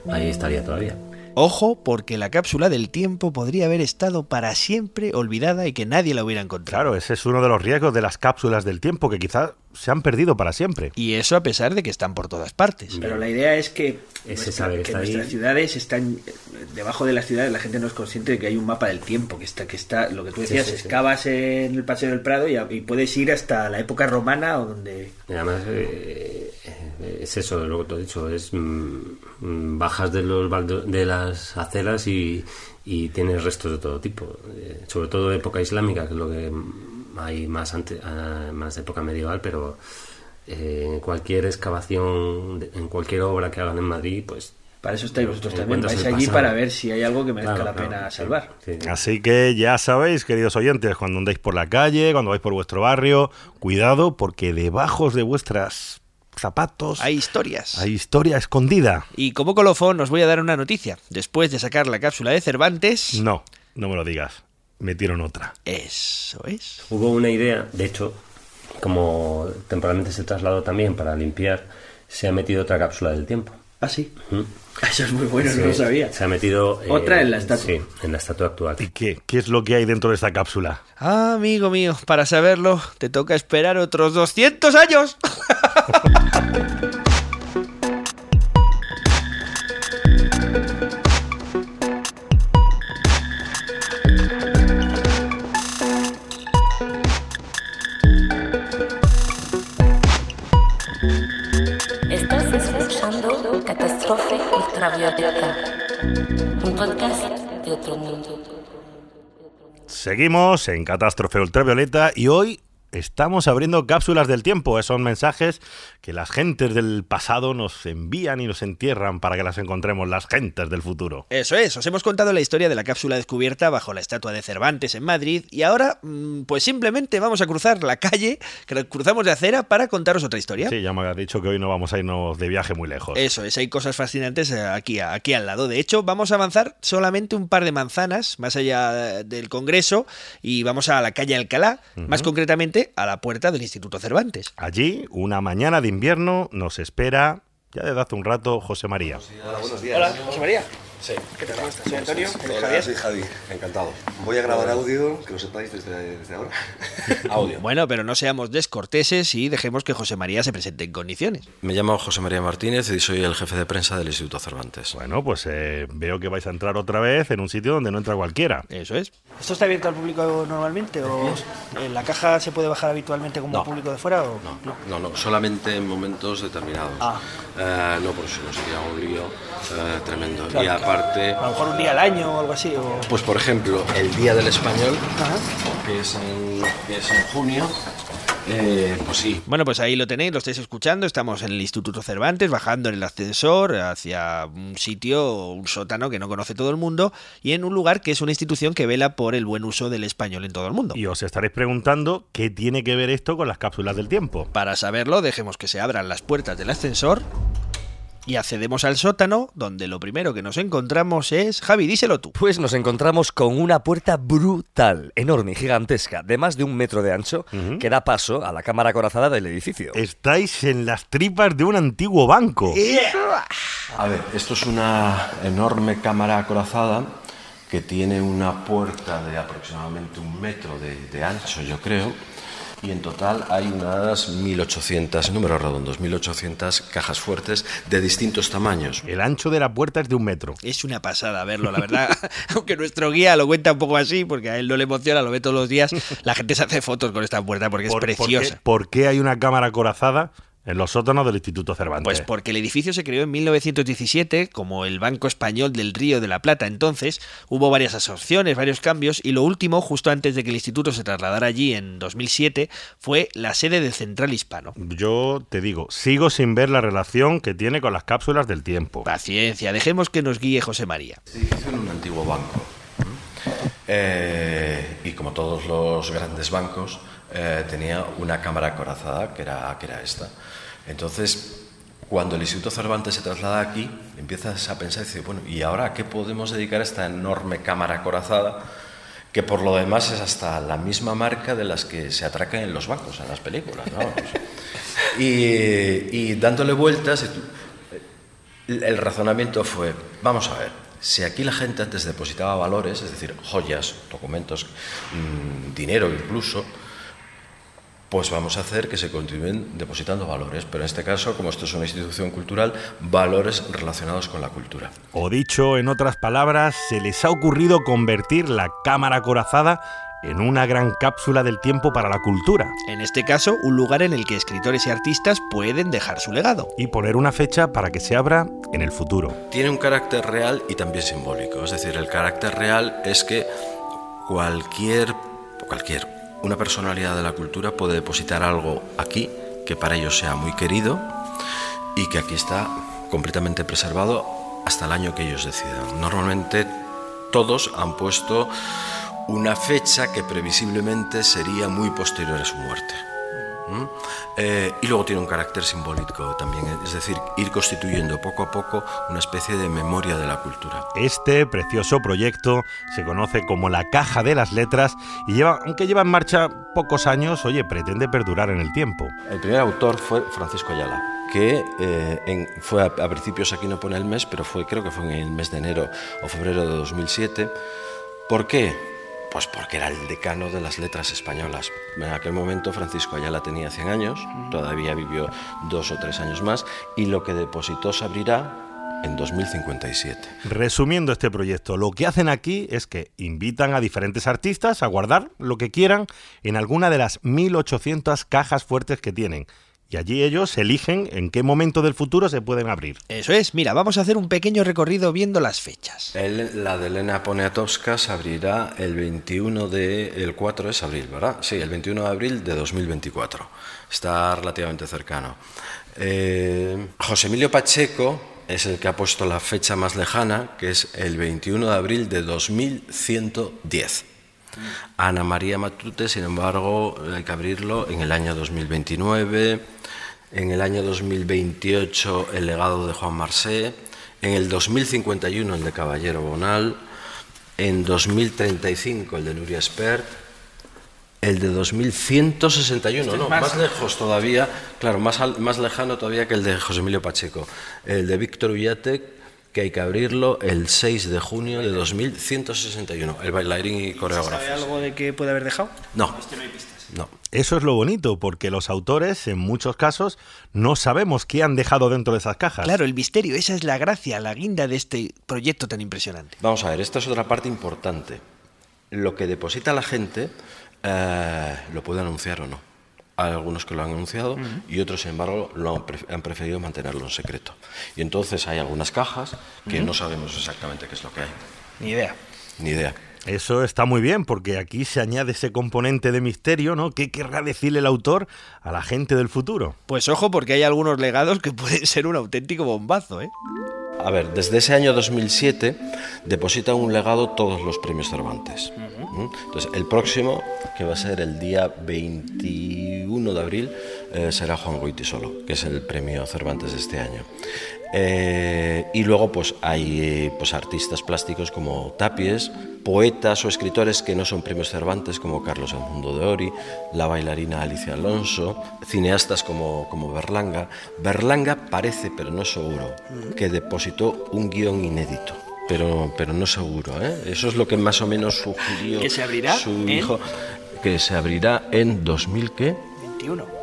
ahí estaría todavía. Ojo, porque la cápsula del tiempo podría haber estado para siempre olvidada y que nadie la hubiera encontrado. Claro, ese es uno de los riesgos de las cápsulas del tiempo, que quizás se han perdido para siempre. Y eso a pesar de que están por todas partes. Pero la idea es que, nuestra- sabe que que nuestras ciudades están eh, debajo de las ciudades la gente no es consciente de que hay un mapa del tiempo que está que está lo que tú decías sí, sí. excavas en el paseo del Prado y, puedes ir hasta la época romana o donde Y además eh, eh, es eso, lo que te he dicho, es mm, mm, bajas de los de las aceras y, y tienes restos de todo tipo, eh, sobre todo de época islámica, que es lo que mm, hay más ante, ah, más de época medieval, pero eh, en cualquier excavación, de- en cualquier obra que hagan en Madrid, pues para eso estáis vosotros también vais allí pasado. para ver si hay algo que merezca Claro, la claro, pena sí, salvar sí. Así que ya sabéis, queridos oyentes, cuando andéis por la calle, cuando vais por vuestro barrio, cuidado porque debajo de vuestras zapatos Hay historias. hay historia escondida. Y como colofón os voy a dar una noticia. Después de sacar la cápsula de Cervantes... No, no me lo digas. Metieron otra. Eso es. Hubo una idea, de hecho, como temporalmente se trasladó también para limpiar, se ha metido otra cápsula del tiempo. ah sí Ujú. eso es muy bueno Sí, no lo sabía Se ha metido. eh, Otra en la estatua. Sí, en la estatua actual. ¿Y qué? ¿Qué es lo que hay dentro de esta cápsula? Ah, amigo mío, para saberlo te toca esperar otros 200 años. *laughs* Ultravioleta, un podcast de otro mundo. Seguimos en Catástrofe Ultravioleta y hoy estamos abriendo cápsulas del tiempo. Son mensajes que las gentes del pasado nos envían y nos entierran para que las encontremos las gentes del futuro. Eso es, os hemos contado la historia de la cápsula descubierta bajo la estatua de Cervantes en Madrid y ahora mm, pues simplemente vamos a cruzar la calle, que cruzamos de acera para contaros otra historia. Sí, ya me habías dicho que hoy no vamos a irnos de viaje muy lejos. Eso es, hay cosas fascinantes eh, aquí, aquí al lado. De hecho, vamos a avanzar solamente un par de manzanas más allá del Congreso y vamos a la calle Alcalá, más concretamente a la puerta del Instituto Cervantes. Allí, una mañana de invierno, nos espera, ya desde hace un rato, José María. Hola, José María. Sí. ¿Qué tal? ¿Cómo estás? Soy Antonio. ¿Eres Hola, Javier? soy Javi, encantado. Voy a grabar audio, que lo sepáis desde, desde ahora. *laughs* audio. Bueno, pero no seamos descorteses y dejemos que José María se presente en condiciones. Me llamo José María Martínez y soy el jefe de prensa del Instituto Cervantes. Bueno, pues eh, veo que vais a entrar otra vez en un sitio donde no entra cualquiera. Eso es. ¿Esto está abierto al público normalmente o en la caja se puede bajar habitualmente como No. público de fuera? O? No, no, no, solamente en momentos determinados. Ah. Eh, no, por eso no sería un lío eh, tremendo. Claro. Y aparte, A lo mejor un día al año o algo así. O... pues por ejemplo, el Día del Español, que es en, que es en junio, eh, pues sí, Bueno, pues ahí lo tenéis, lo estáis escuchando. Estamos en el Instituto Cervantes, bajando en el ascensor hacia un sitio, un sótano que no conoce todo el mundo, y en un lugar que es una institución que vela por el buen uso del español en todo el mundo. Y os estaréis preguntando qué tiene que ver esto con las cápsulas del tiempo. Para saberlo, dejemos que se abran las puertas del ascensor y accedemos al sótano, donde lo primero que nos encontramos es... Javi, díselo tú. Pues nos encontramos con una puerta brutal, enorme y gigantesca, de más de un metro de ancho, que da paso a la cámara acorazada del edificio. Estáis en las tripas de un antiguo banco. A ver, esto es una enorme cámara acorazada que tiene una puerta de aproximadamente un metro de, de ancho, yo creo, y en total hay unas 1.800, en números redondos, 1.800 cajas fuertes de distintos tamaños. El ancho de la puerta es de un metro. Es una pasada verlo, la verdad. *laughs* Aunque nuestro guía lo cuenta un poco así, porque a él no le emociona, lo ve todos los días. La gente se hace fotos con esta puerta porque es preciosa. ¿por qué, por qué hay una cámara acorazada en los sótanos del Instituto Cervantes? Pues porque el edificio se creó en 1917 como el Banco Español del Río de la Plata. Entonces hubo varias absorciones, varios cambios y lo último, justo antes de que el instituto se trasladara allí en 2007, fue la sede del Central Hispano. Yo te digo, sigo sin ver la relación que tiene con las cápsulas del tiempo. Paciencia, dejemos que nos guíe José María. Este edificio era un antiguo banco. Eh, y como todos los grandes bancos, eh, tenía una cámara acorazada, que era, que era esta. Entonces, cuando el Instituto Cervantes se traslada aquí, empiezas a pensar y dices, bueno, ¿y ahora a qué podemos dedicar esta enorme cámara acorazada? Que por lo demás es hasta la misma marca de las que se atracan en los bancos, en las películas. ¿no? *laughs* y, y dándole vueltas, el razonamiento fue, vamos a ver, si aquí la gente antes depositaba valores, es decir, joyas, documentos, mmm, dinero incluso, pues vamos a hacer que se continúen depositando valores, pero en este caso, como esto es una institución cultural, valores relacionados con la cultura. O dicho en otras palabras, se les ha ocurrido convertir la cámara acorazada en una gran cápsula del tiempo para la cultura. En este caso, un lugar en el que escritores y artistas pueden dejar su legado. Y poner una fecha para que se abra en el futuro. Tiene un carácter real y también simbólico. Es decir, el carácter real es que cualquier, cualquier, una personalidad de la cultura puede depositar algo aquí que para ellos sea muy querido y que aquí está completamente preservado hasta el año que ellos decidan. Normalmente todos han puesto una fecha que previsiblemente sería muy posterior a su muerte. ¿Mm? Eh, y luego tiene un carácter simbólico también, es decir, ir constituyendo poco a poco una especie de memoria de la cultura. Este precioso proyecto se conoce como la Caja de las Letras y lleva, aunque lleva en marcha pocos años, oye, pretende perdurar en el tiempo. El primer autor fue Francisco Ayala, que eh, en, fue a, a, principios, aquí no pone el mes, pero fue creo que fue en el mes de enero o febrero de 2007. ¿Por qué? Pues porque era el decano de las letras españolas. En aquel momento Francisco Ayala tenía 100 años, todavía vivió dos o tres años más, y lo que depositó se abrirá en 2057. Resumiendo este proyecto, lo que hacen aquí es que invitan a diferentes artistas a guardar lo que quieran en alguna de las 1800 cajas fuertes que tienen. Y allí ellos eligen en qué momento del futuro se pueden abrir. Eso es, mira, vamos a hacer un pequeño recorrido viendo las fechas. El, la de Elena Poniatowska se abrirá el 21 de... el 4 es abril, ¿verdad? Sí, el 21 de abril de 2024. Está relativamente cercano. Eh, José Emilio Pacheco es el que ha puesto la fecha más lejana, que es el 21 de abril de 2110. Ana María Matute, sin embargo, hay que abrirlo en el año 2029, en el año 2028 el legado de Juan Marsé, en el 2051 el de Caballero Bonal, en 2035 el de Nuria Espert, el de 2161, no, más, más lejos todavía, claro, más, al, más lejano todavía que el de José Emilio Pacheco, el de Víctor Ullatek que hay que abrirlo el 6 de junio de 2161. El bailarín y coreógrafo. ¿Sabe algo de que puede haber dejado? No. No. Eso es lo bonito, porque los autores, en muchos casos, no sabemos qué han dejado dentro de esas cajas. Claro, el misterio, esa es la gracia, la guinda de este proyecto tan impresionante. Vamos a ver, esta es otra parte importante. Lo que deposita la gente eh, lo puede anunciar o no. Hay algunos que lo han anunciado y otros, sin embargo, lo han, pref- han preferido mantenerlo en secreto. Y entonces hay algunas cajas que no sabemos exactamente qué es lo que hay. Ni idea. Ni idea. Eso está muy bien, porque aquí se añade ese componente de misterio, ¿no? ¿Qué querrá decirle el autor a la gente del futuro? Pues ojo, porque hay algunos legados que pueden ser un auténtico bombazo, ¿eh? A ver, desde ese año 2007 depositan un legado todos los premios Cervantes. ¿Mm? Entonces, el próximo, que va a ser el día 21 de abril, eh, será Juan Goitisolo, que es el premio Cervantes de este año. Eh, y luego pues hay pues, artistas plásticos como Tapies, poetas o escritores que no son premios Cervantes como Carlos Edmundo de Ori, la bailarina Alicia Alonso, cineastas como, como Berlanga. Berlanga parece, pero no seguro, que depositó un guion inédito. Pero, pero no seguro, ¿eh? Eso es lo que más o menos sugirió ¿Que se abrirá su en? hijo, que se abrirá en 2000, ¿qué? 21.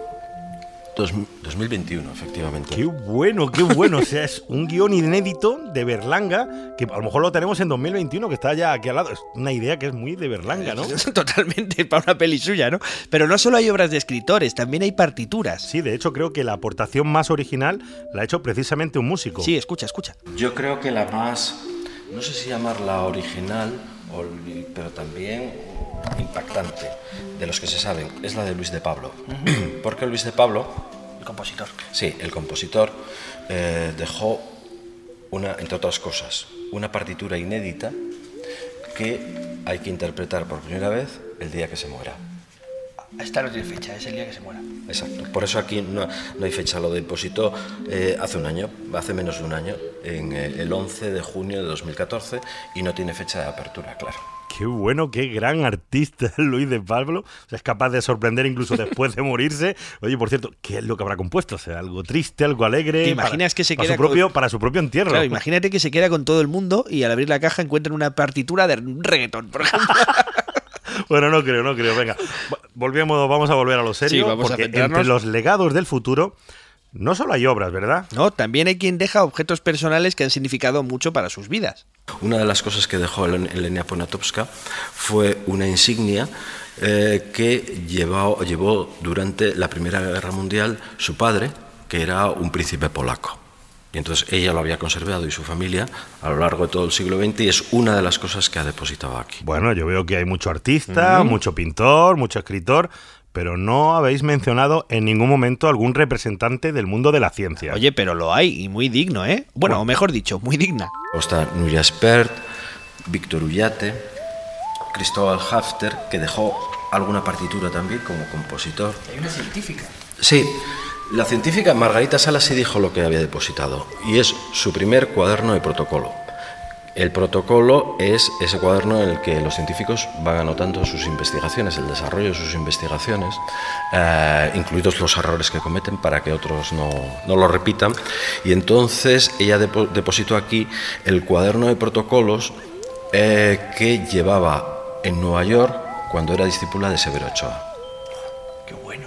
Dos- 2021, efectivamente. Qué bueno, qué bueno. O sea, es un guion inédito de Berlanga, que a lo mejor lo tenemos en 2021, que está ya aquí al lado. Es una idea que es muy de Berlanga, ¿no? *laughs* Totalmente, para una peli suya, ¿no? Pero no solo hay obras de escritores, también hay partituras. Sí, de hecho creo que la aportación más original la ha hecho precisamente un músico. Sí, escucha, escucha. Yo creo que la más, no sé si llamarla original, pero también impactante, de los que se saben, es la de Luis de Pablo. *clears throat* Porque Luis de Pablo, El compositor. sí, el compositor, eh, dejó, una, entre otras cosas, una partitura inédita que hay que interpretar por primera vez el día que se muera. Esta no tiene fecha, es el día que se muera. Exacto. Por eso aquí no, no hay fecha. Lo depositó eh, hace un año, hace menos de un año, en eh, el 11 de junio de 2014 y no tiene fecha de apertura, claro. Qué bueno, qué gran artista *laughs* Luis de Pablo. O sea, es capaz de sorprender incluso *laughs* después de morirse. Oye, por cierto, ¿qué es lo que habrá compuesto? O sea, algo triste, algo alegre. ¿Te imaginas para- que se para queda su propio, con- para su propio entierro? Claro, imagínate que se queda con todo el mundo y al abrir la caja encuentran una partitura de reggaetón, por ejemplo. *laughs* Bueno, no creo, no creo. Venga, vo- volvemos, vamos a volver a lo serio. Sí, vamos a porque centrarnos. entre los legados del futuro no solo hay obras, ¿verdad? No, también hay quien deja objetos personales que han significado mucho para sus vidas. Una de las cosas que dejó Elen- Elena Poniatowska fue una insignia eh, que llevó, llevó durante la Primera Guerra Mundial su padre, que era un príncipe polaco. Y entonces ella lo había conservado y su familia a lo largo de todo el siglo XX y es una de las cosas que ha depositado aquí. Bueno, yo veo que hay mucho artista, mucho pintor, mucho escritor, pero no habéis mencionado en ningún momento algún representante del mundo de la ciencia. Oye, pero lo hay y muy digno, ¿eh? Bueno, o mejor dicho, muy digna. Está Nuria Spert, Víctor Ullate, Cristóbal Hafter, que dejó alguna partitura también como compositor. Hay una científica. Sí, la científica Margarita Salas sí dijo lo que había depositado, y es su primer cuaderno de protocolo. El protocolo es ese cuaderno en el que los científicos van anotando sus investigaciones, el desarrollo de sus investigaciones, eh, incluidos los errores que cometen para que otros no, no lo repitan. Y entonces ella depo- depositó aquí el cuaderno de protocolos eh, que llevaba en Nueva York cuando era discípula de Severo Ochoa.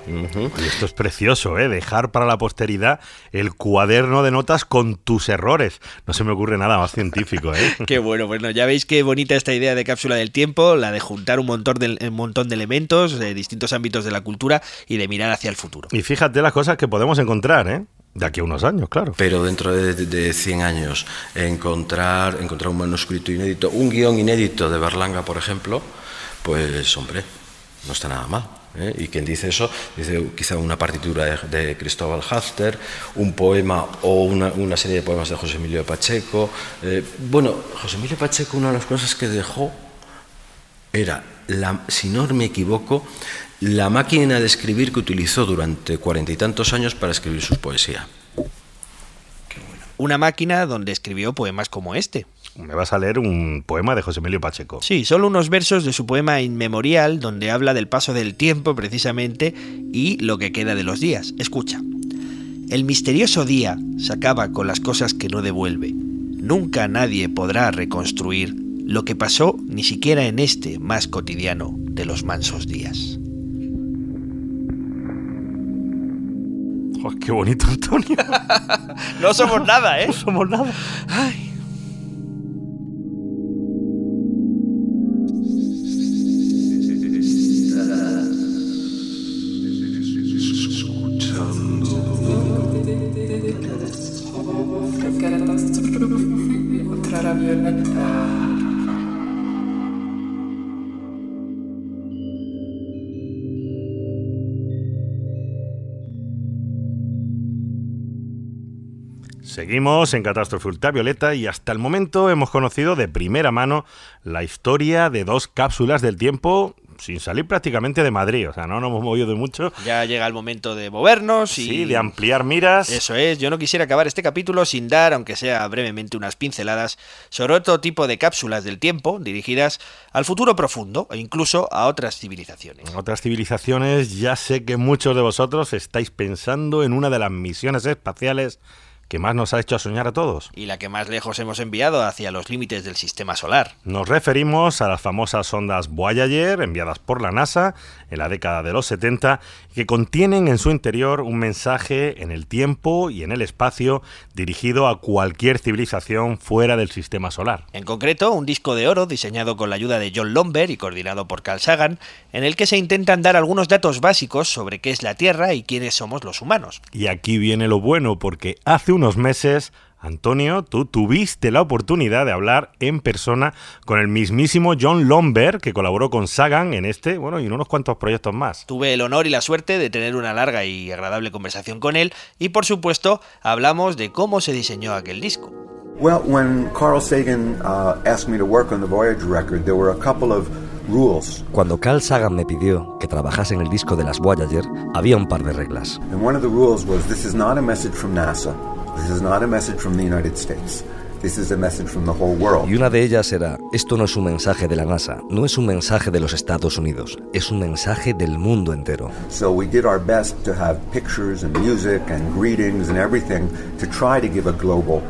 Y esto es precioso, ¿eh? Dejar para la posteridad el cuaderno de notas con tus errores. No se me ocurre nada más científico, ¿eh? *laughs* Qué bueno, bueno, ya veis qué bonita esta idea de cápsula del tiempo, la de juntar un montón de, un montón de elementos de distintos ámbitos de la cultura y de mirar hacia el futuro. Y fíjate las cosas que podemos encontrar, ¿eh? De aquí a unos años, claro. Pero dentro de, de 100 años, encontrar, encontrar un manuscrito inédito, un guion inédito de Berlanga, por ejemplo, pues hombre, no está nada mal. ¿Eh? Y quien dice eso, dice quizá una partitura de, Cristóbal Hafter, un poema o una, serie de poemas de José Emilio Pacheco. Eh, bueno, José Emilio Pacheco, una de las cosas que dejó era, la, si no me equivoco, la máquina de escribir que utilizó durante cuarenta y tantos años para escribir sus poesías. Una máquina donde escribió poemas como este. Me vas a leer un poema de José Emilio Pacheco. Sí, solo unos versos de su poema Inmemorial, donde habla del paso del tiempo precisamente y lo que queda de los días. Escucha. El misterioso día se acaba con las cosas que no devuelve. nunca nadie podrá reconstruir lo que pasó ni siquiera en este más cotidiano de los mansos días. Oh, qué bonito, Antonio. *laughs* no somos nada, ¿eh? No somos nada. Ay. Seguimos en Catástrofe Ultravioleta y hasta el momento hemos conocido de primera mano la historia de dos cápsulas del tiempo sin salir prácticamente de Madrid, o sea, no nos hemos movido de mucho. Ya llega el momento de movernos y Sí, de ampliar miras. Eso es, yo no quisiera acabar este capítulo sin dar, aunque sea brevemente, unas pinceladas sobre otro tipo de cápsulas del tiempo dirigidas al futuro profundo e incluso a otras civilizaciones. Otras civilizaciones, ya sé que muchos de vosotros estáis pensando en una de las misiones espaciales que más nos ha hecho soñar a todos. Y la que más lejos hemos enviado hacia los límites del sistema solar. Nos referimos a las famosas ondas Voyager enviadas por la NASA en la década de los 70 que contienen en su interior un mensaje en el tiempo y en el espacio dirigido a cualquier civilización fuera del sistema solar. En concreto, un disco de oro diseñado con la ayuda de John Lomber y coordinado por Carl Sagan, en el que se intentan dar algunos datos básicos sobre qué es la Tierra y quiénes somos los humanos. Y aquí viene lo bueno, porque hace unos meses, Antonio, tú tuviste la oportunidad de hablar en persona con el mismísimo John Lomber, que colaboró con Sagan en este, bueno, y en unos cuantos proyectos más. Tuve el honor y la suerte de tener una larga y agradable conversación con él y por supuesto hablamos de cómo se diseñó aquel disco. Well, when Carl Sagan uh, asked me to work on the Voyager record, there were a couple of rules. Cuando Carl Sagan me pidió que trabajase en el disco de las Voyager, había un par de reglas. And one of the rules was this is not a message from NASA. This is not a message from the United States. This is a message from the whole world. Y una de ellas era, esto no es un mensaje de la NASA, no es un mensaje de los Estados Unidos, es un mensaje del mundo entero. So we did our best to have pictures and music and greetings and everything to try to give a global.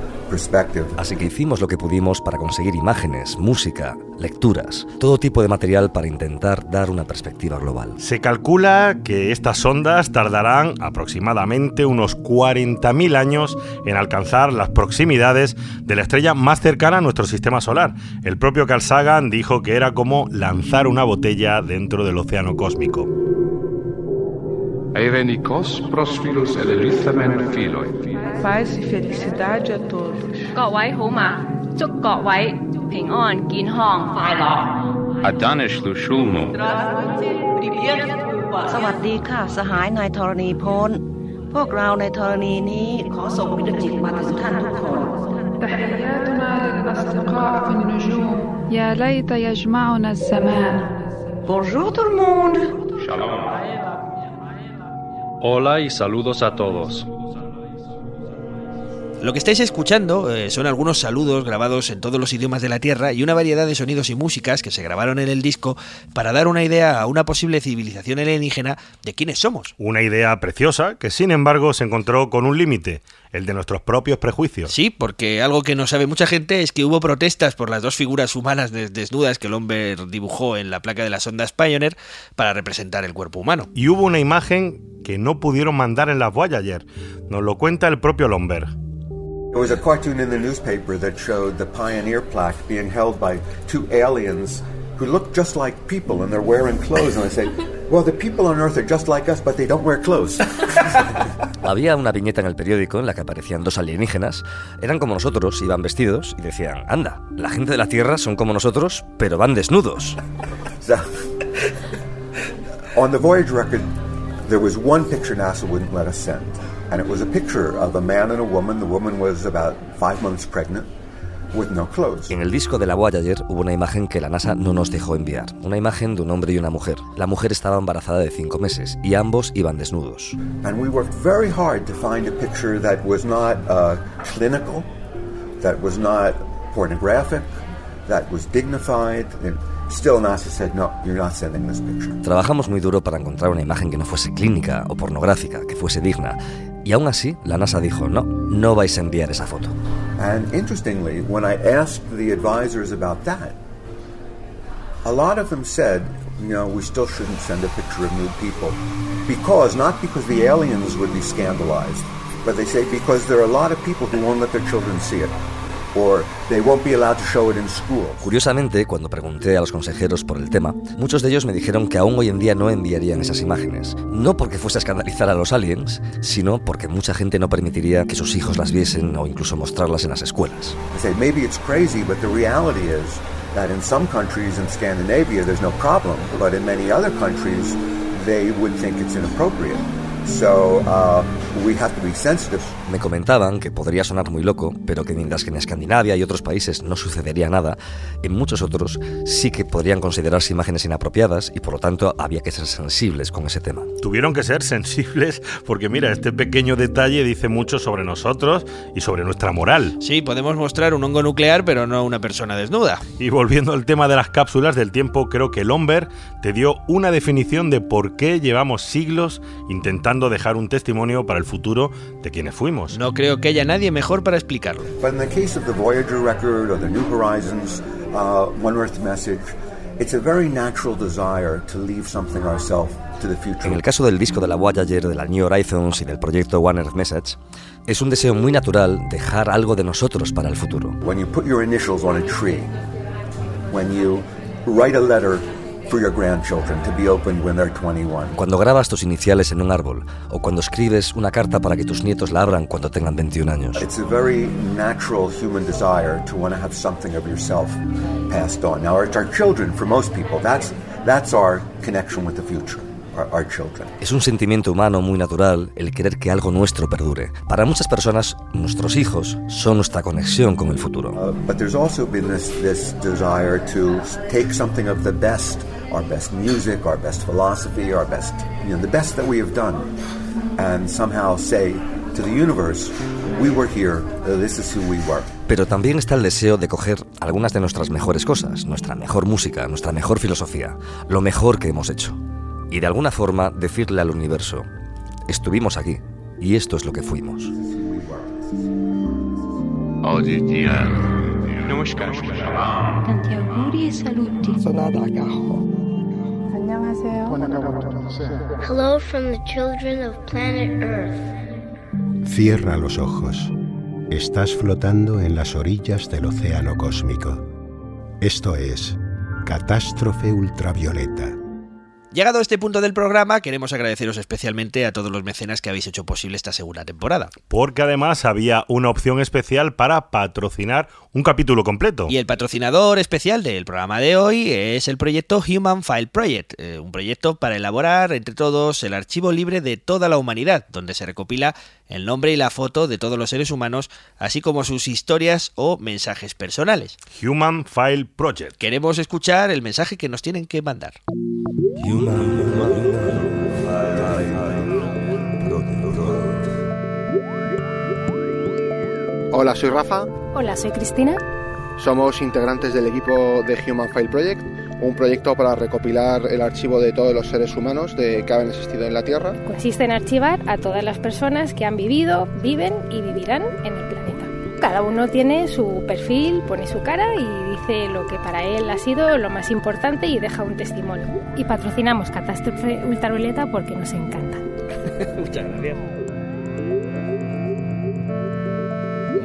Así que hicimos lo que pudimos para conseguir imágenes, música, lecturas, todo tipo de material para intentar dar una perspectiva global. Se calcula que estas ondas tardarán aproximadamente unos 40.000 años en alcanzar las proximidades de la estrella más cercana a nuestro sistema solar. El propio Carl Sagan dijo que era como lanzar una botella dentro del océano cósmico. Eirenikos prosphilus elelithamen philoi. Paz e felicidade a todos. 各位好嘛，祝各位平安健康快乐。 Adanish lushulmu. สวัสดีค่ะ สหายนายธรณีพ้น พวกเราในธรณีนี้ขอส่งมิตรจิตมาถึงท่านทุกคน تحياتنا للأصدقاء في النجوم يا ليت يجمعنا الزمان Bonjour tout le monde Shalom. Hola y saludos a todos. Lo que estáis escuchando eh, son algunos saludos grabados en todos los idiomas de la Tierra y una variedad de sonidos y músicas que se grabaron en el disco para dar una idea a una posible civilización alienígena de quiénes somos. Una idea preciosa que sin embargo se encontró con un límite, el de nuestros propios prejuicios. Sí, porque algo que no sabe mucha gente es que hubo protestas por las dos figuras humanas des- desnudas que Lomber dibujó en la placa de las ondas Pioneer para representar el cuerpo humano. Y hubo una imagen que no pudieron mandar en las Voyager. Nos lo cuenta el propio Lomber. There was a cartoon in the newspaper that showed the Pioneer plaque being held by two aliens who look just like people and they're wearing clothes. And I say, *laughs* well, the people on Earth are just like us, but they don't wear clothes. *laughs* Había una viñeta en el periódico en la que aparecían dos alienígenas. Eran como nosotros, iban vestidos y decían, anda, la gente de la Tierra son como nosotros, pero van desnudos. So, on the Voyage record, there was one picture NASA wouldn't let us send. And it was a picture of a man and a woman. The woman was about five months pregnant with no clothes. En el disco de la Voyager hubo una imagen que la NASA no nos dejó enviar. Una imagen de un hombre y una mujer. La mujer estaba embarazada de cinco meses y ambos iban desnudos. And we worked very hard to find a picture that was not uh, clinical, that was not pornographic, that was dignified. And still, NASA said, no, you're not sending this picture. Trabajamos muy duro para encontrar una imagen que no fuese clínica o pornográfica, que fuese digna. Y aún así, la NASA dijo, no, no vais a enviar esa foto. And interestingly, when I asked the advisors about that, a lot of them said, you know, we still shouldn't send a picture of nude people. Because, not because the aliens would be scandalized, but they say because there are a lot of people who won't let their children see it. Or they won't be allowed to show it in school. Curiosamente, cuando pregunté a los consejeros por el tema, muchos de ellos me dijeron que aún hoy en día no enviarían esas imágenes. No porque fuese a escandalizar a los aliens, sino porque mucha gente no permitiría que sus hijos las viesen o incluso mostrarlas en las escuelas. I say maybe it's crazy, but the reality is that in some countries in Scandinavia there's no problem, but in many other countries they would think it's inappropriate. So uh, we have to be sensitive. Me comentaban que podría sonar muy loco, pero que mientras que en Escandinavia y otros países no sucedería nada, en muchos otros sí que podrían considerarse imágenes inapropiadas y por lo tanto había que ser sensibles con ese tema. Tuvieron que ser sensibles porque mira, este pequeño detalle dice mucho sobre nosotros y sobre nuestra moral. Sí, podemos mostrar un hongo nuclear, pero no una persona desnuda. Y volviendo al tema de las cápsulas del tiempo, creo que Lomber te dio una definición de por qué llevamos siglos intentando dejar un testimonio para el futuro de quienes fuimos. No creo que haya nadie mejor para explicarlo. But in the case of the Voyager record or the New Horizons uh, One Earth message, it's a very natural desire to leave something ourselves to the future. En el caso del disco de la Voyager, de la New Horizons y del proyecto One Earth Message, es un deseo muy natural dejar algo de nosotros para el futuro. When you put your initials on a tree, when you write a letter for your grandchildren to be opened when they're 21. Cuando grabas tus iniciales en un árbol o cuando escribes una carta para que tus nietos la abran cuando tengan 21 años. It's a very natural human desire to want to have something of yourself passed on. Now, it's our children, for most people, that's, that's our connection with the future. Our, our children. Es un sentimiento humano muy natural el querer que algo nuestro perdure. Para muchas personas, nuestros hijos son nuestra conexión con el futuro. Uh, our best music, our best philosophy, our best, you know, the best that we have done, and somehow say to the universe, we were here, this is who we were. Pero también está el deseo de coger algunas de nuestras mejores cosas, nuestra mejor música, nuestra mejor filosofía, lo mejor que hemos hecho. Y de alguna forma decirle al universo, estuvimos aquí y esto es lo que fuimos. Hello from the children of planet Earth. Cierra los ojos. Estás flotando en las orillas del océano cósmico. Esto es Catástrofe Ultravioleta. Llegado a este punto del programa, queremos agradeceros especialmente a todos los mecenas que habéis hecho posible esta segunda temporada. Porque además había una opción especial para patrocinar un capítulo completo. Y el patrocinador especial del programa de hoy es el proyecto Human File Project, eh, un proyecto para elaborar entre todos el archivo libre de toda la humanidad, donde se recopila el nombre y la foto de todos los seres humanos, así como sus historias o mensajes personales. Human File Project. Queremos escuchar el mensaje que nos tienen que mandar. Hola, soy Rafa. Hola, soy Cristina. Somos integrantes del equipo de Human File Project, un proyecto para recopilar el archivo de todos los seres humanos de que han existido en la Tierra. Consiste en archivar a todas las personas que han vivido, viven y vivirán en el planeta. Cada uno tiene su perfil, pone su cara y dice lo que para él ha sido lo más importante y deja un testimonio. Y patrocinamos Catástrofe Ultravioleta porque nos encanta. *laughs* Muchas gracias.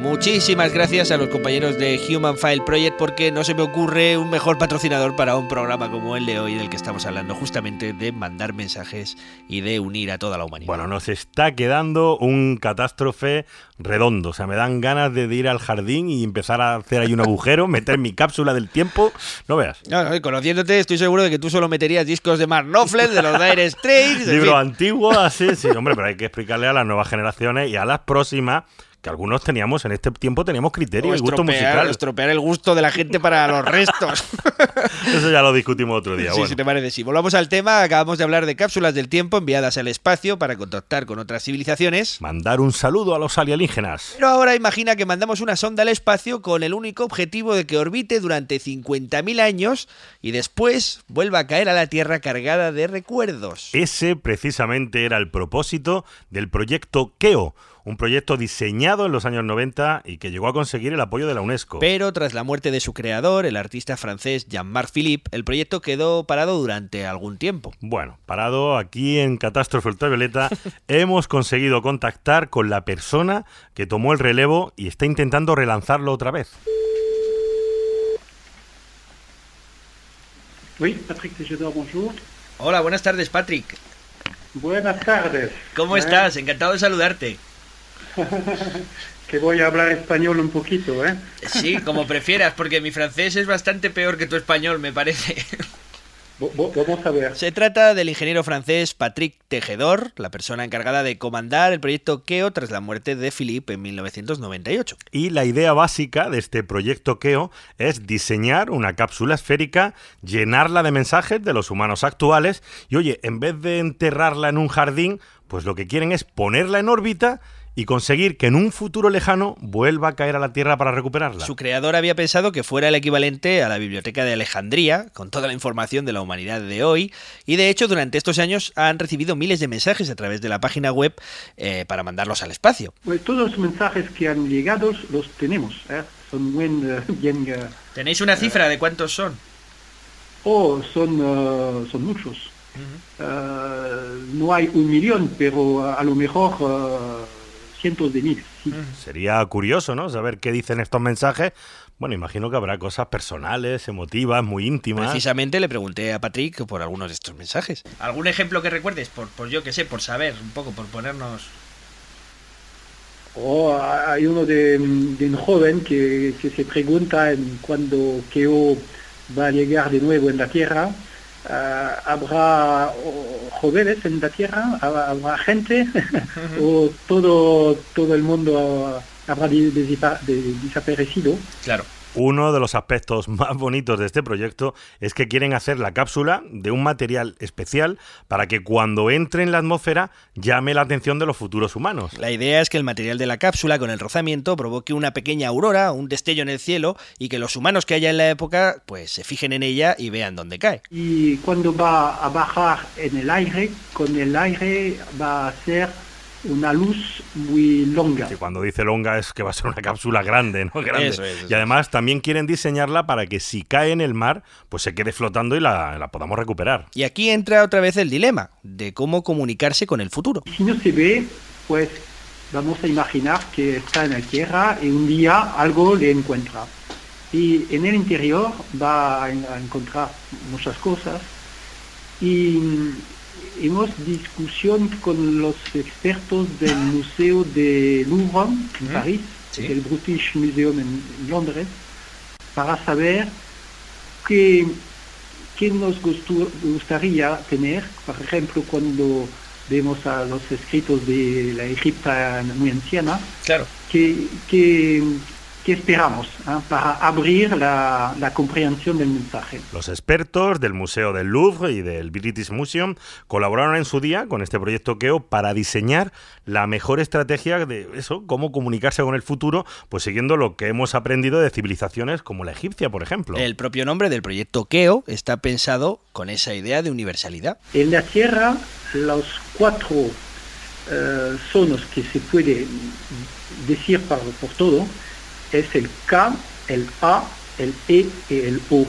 Muchísimas gracias a los compañeros de Human File Project porque no se me ocurre un mejor patrocinador para un programa como el de hoy del que estamos hablando justamente de mandar mensajes y de unir a toda la humanidad. Bueno, nos está quedando un catástrofe redondo. O sea, me dan ganas de ir al jardín y empezar a hacer ahí un agujero, meter mi cápsula del tiempo. No veas. No, no, conociéndote, estoy seguro de que tú solo meterías discos de Mark Knopfler, de los Dire Straits. en *laughs* Libro fin. antiguo, así, sí, hombre, pero hay que explicarle a las nuevas generaciones y a las próximas que algunos teníamos en este tiempo teníamos criterio O y gusto estropear, musical. estropear el gusto de la gente para los restos. *laughs* Eso ya lo discutimos otro día. Sí, bueno. si te parece. Si volvamos al tema, acabamos de hablar de cápsulas del tiempo enviadas al espacio para contactar con otras civilizaciones. Mandar un saludo a los alienígenas. Pero ahora imagina que mandamos una sonda al espacio con el único objetivo de que orbite durante 50.000 años y después vuelva a caer a la Tierra cargada de recuerdos. Ese precisamente era el propósito del proyecto KEO, un proyecto diseñado en los años 90 y que llegó a conseguir el apoyo de la UNESCO. Pero tras la muerte de su creador, el artista francés Jean-Marc Philippe, el proyecto quedó parado durante algún tiempo. Bueno, parado aquí en Catástrofe Ultravioleta, *laughs* hemos conseguido contactar con la persona que tomó el relevo y está intentando relanzarlo otra vez. Oui, Patrick Tejedor, bonjour. Hola, buenas tardes, Patrick. Buenas tardes. ¿Cómo ¿Eh? estás? Encantado de saludarte. *laughs* que voy a hablar español un poquito, ¿eh? Sí, como prefieras, porque mi francés es bastante peor que tu español, me parece. Vamos a ver. Se trata del ingeniero francés Patrick Tejedor, la persona encargada de comandar el proyecto KEO tras la muerte de Philippe en 1998. Y la idea básica de este proyecto KEO es diseñar una cápsula esférica, llenarla de mensajes de los humanos actuales y, oye, en vez de enterrarla en un jardín, pues lo que quieren es ponerla en órbita y conseguir que en un futuro lejano vuelva a caer a la Tierra para recuperarla. Su creador había pensado que fuera el equivalente a la Biblioteca de Alejandría, con toda la información de la humanidad de hoy, y de hecho durante estos años han recibido miles de mensajes a través de la página web eh, para mandarlos al espacio. Pues todos los mensajes que han llegado los tenemos, ¿eh? Son buen, eh, bien... eh, ¿Tenéis una cifra de cuántos son? oh, son, eh, son muchos. Eh, no hay un millón, pero a lo mejor cientos de miles. sí. Sería curioso, ¿no? Saber qué dicen estos mensajes. Bueno, imagino que habrá cosas personales, emotivas, muy íntimas. Precisamente le pregunté a Patrick por algunos de estos mensajes. ¿Algún ejemplo que recuerdes? Por, por yo que sé, por saber un poco, por ponernos... Oh, hay uno de, de un joven que, que se pregunta en cuando Keo va a llegar de nuevo en la Tierra. ¿Habrá jóvenes en la Tierra? ¿Habrá, habrá gente? *laughs* ¿O todo, todo el mundo habrá de- de- de- desaparecido? Claro. Uno de los aspectos más bonitos de este proyecto es que quieren hacer la cápsula de un material especial para que cuando entre en la atmósfera llame la atención de los futuros humanos. La idea es que el material de la cápsula con el rozamiento provoque una pequeña aurora, un destello en el cielo y que los humanos que haya en la época pues se fijen en ella y vean dónde cae. Y cuando va a bajar en el aire, con el aire va a ser una luz muy longa. Que cuando dice longa es que va a ser una cápsula grande, ¿no? Grande. Eso es, eso y además también quieren diseñarla para que si cae en el mar, pues se quede flotando y la, la podamos recuperar. Y aquí entra otra vez el dilema de cómo comunicarse con el futuro. Si no se ve, pues vamos a imaginar que está en la Tierra y un día algo le encuentra. Y en el interior va a en- a encontrar muchas cosas. Y hemos discusión con los expertos del Museo de Louvre en. París, Sí. del British Museum en Londres, para saber qué, qué nos gustu- gustaría tener, por ejemplo, cuando vemos a los escritos de la Egipta muy anciana, Claro. ¿qué, qué, qué esperamos ah, para abrir la, la comprensión del mensaje? Los expertos del Museo del Louvre y del British Museum colaboraron en su día con este proyecto KEO para diseñar la mejor estrategia de eso, cómo comunicarse con el futuro, pues siguiendo lo que hemos aprendido de civilizaciones como la egipcia, por ejemplo. El propio nombre del proyecto KEO está pensado con esa idea de universalidad. En la Tierra, los cuatro eh, sonos que se puede decir por, por todo es el K, el A, el E y el O.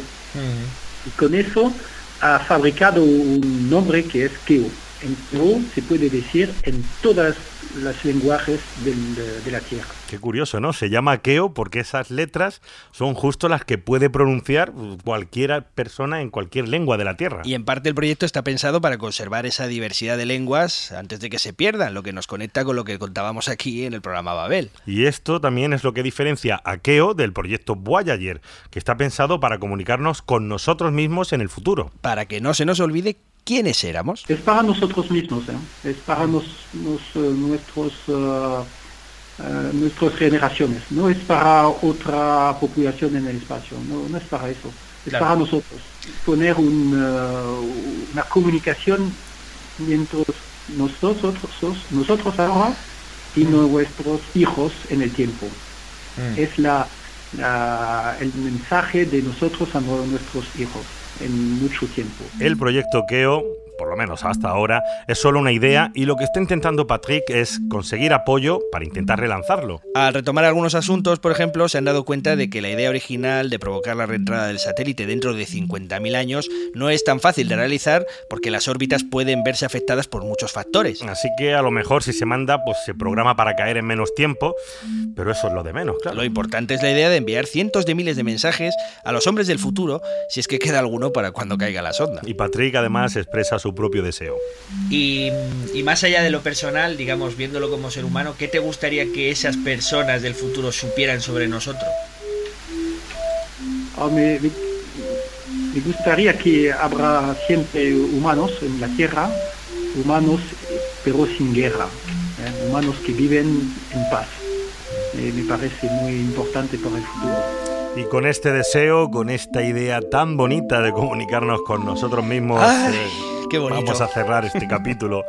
Y con eso ha fabricado un nombre que es Keo. En Keo se puede decir en todas las lenguajes del- de la Tierra. Qué curioso, ¿no? Se llama Keo porque esas letras son justo las que puede pronunciar cualquier persona en cualquier lengua de la Tierra. Y en parte el proyecto está pensado para conservar esa diversidad de lenguas antes de que se pierdan, lo que nos conecta con lo que contábamos aquí en el programa Babel. Y esto también es lo que diferencia a Keo del proyecto Voyager, que está pensado para comunicarnos con nosotros mismos en el futuro. Para que no se nos olvide quiénes éramos. Es para nosotros mismos, ¿eh? es para nos- nos, eh, nuestros eh, eh, nuestras generaciones, no es para otra población en el espacio, no, no es para eso, es Claro. para nosotros. Poner un, eh, una comunicación mientras nosotros, nosotros ahora y nuestros hijos en el tiempo. Mm. Es la, la- el mensaje de nosotros a nu- nuestros hijos en mucho tiempo. El proyecto Keo, por lo menos hasta ahora, es solo una idea y lo que está intentando Patrick es conseguir apoyo para intentar relanzarlo. Al retomar algunos asuntos, por ejemplo, se han dado cuenta de que la idea original de provocar la reentrada del satélite dentro de 50.000 años no es tan fácil de realizar porque las órbitas pueden verse afectadas por muchos factores. Así que a lo mejor si se manda, pues se programa para caer en menos tiempo, pero eso es lo de menos, claro. Lo importante es la idea de enviar cientos de miles de mensajes a los hombres del futuro, si es que queda alguno para cuando caiga la sonda. Y Patrick además expresa su propio deseo. Y, y más allá de lo personal, digamos, viéndolo como ser humano, ¿qué te gustaría que esas personas del futuro supieran sobre nosotros? Ah, me, me- me gustaría que habrá siempre humanos en la Tierra, humanos pero sin guerra, ¿eh? humanos que viven en paz. Eh, me parece muy importante para el futuro. Y con este deseo, con esta idea tan bonita de comunicarnos con nosotros mismos, Ay, eh, qué bonito. vamos a cerrar este *laughs* capítulo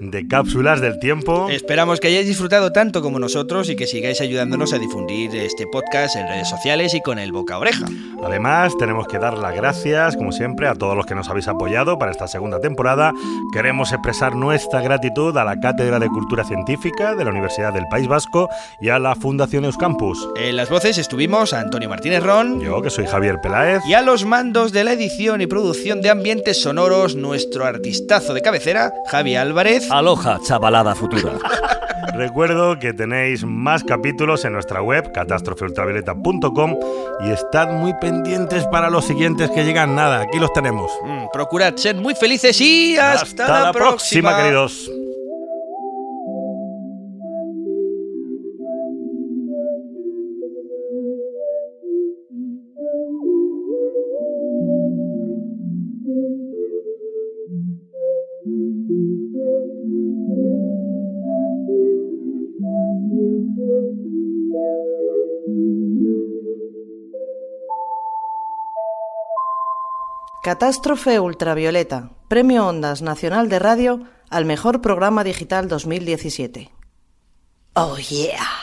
de cápsulas del tiempo. Esperamos que hayáis disfrutado tanto como nosotros y que sigáis ayudándonos a difundir este podcast en redes sociales y con el boca a oreja. Además, tenemos que dar las gracias, como siempre, a todos los que nos habéis apoyado para esta segunda temporada. Queremos expresar nuestra gratitud a la Cátedra de Cultura Científica de la Universidad del País Vasco y a la Fundación Euskampus. En las voces estuvimos a Antonio Martínez Ron. Yo, que soy Javier Peláez. Y a los mandos de la edición y producción de ambientes sonoros, nuestro artistazo de cabecera, Javi Álvarez. Aloha, chavalada futura. *laughs* Recuerdo que tenéis más capítulos en nuestra web, catástrofeultravioleta.com, y estad muy pendientes para los siguientes que llegan. Nada, aquí los tenemos. Mm, procurad ser muy felices y hasta, la próxima, queridos. Catástrofe Ultravioleta, Premio Ondas Nacional de Radio al Mejor Programa Digital 2017. Oh yeah.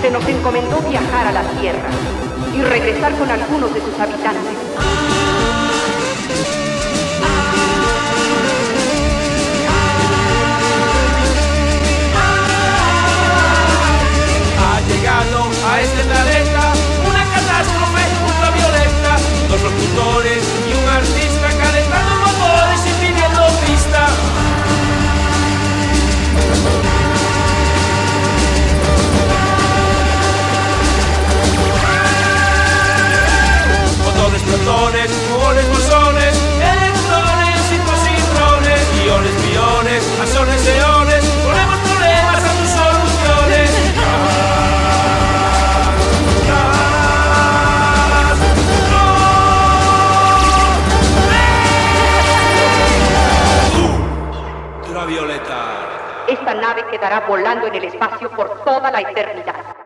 Se nos encomendó viajar a la Tierra y regresar con algunos de sus habitantes. Protones, muones, bosones, electrones positrones, iones, biones, asones, eones, ponemos problemas a tus soluciones. Ultravioleta. Esta nave quedará volando en el espacio por toda la eternidad.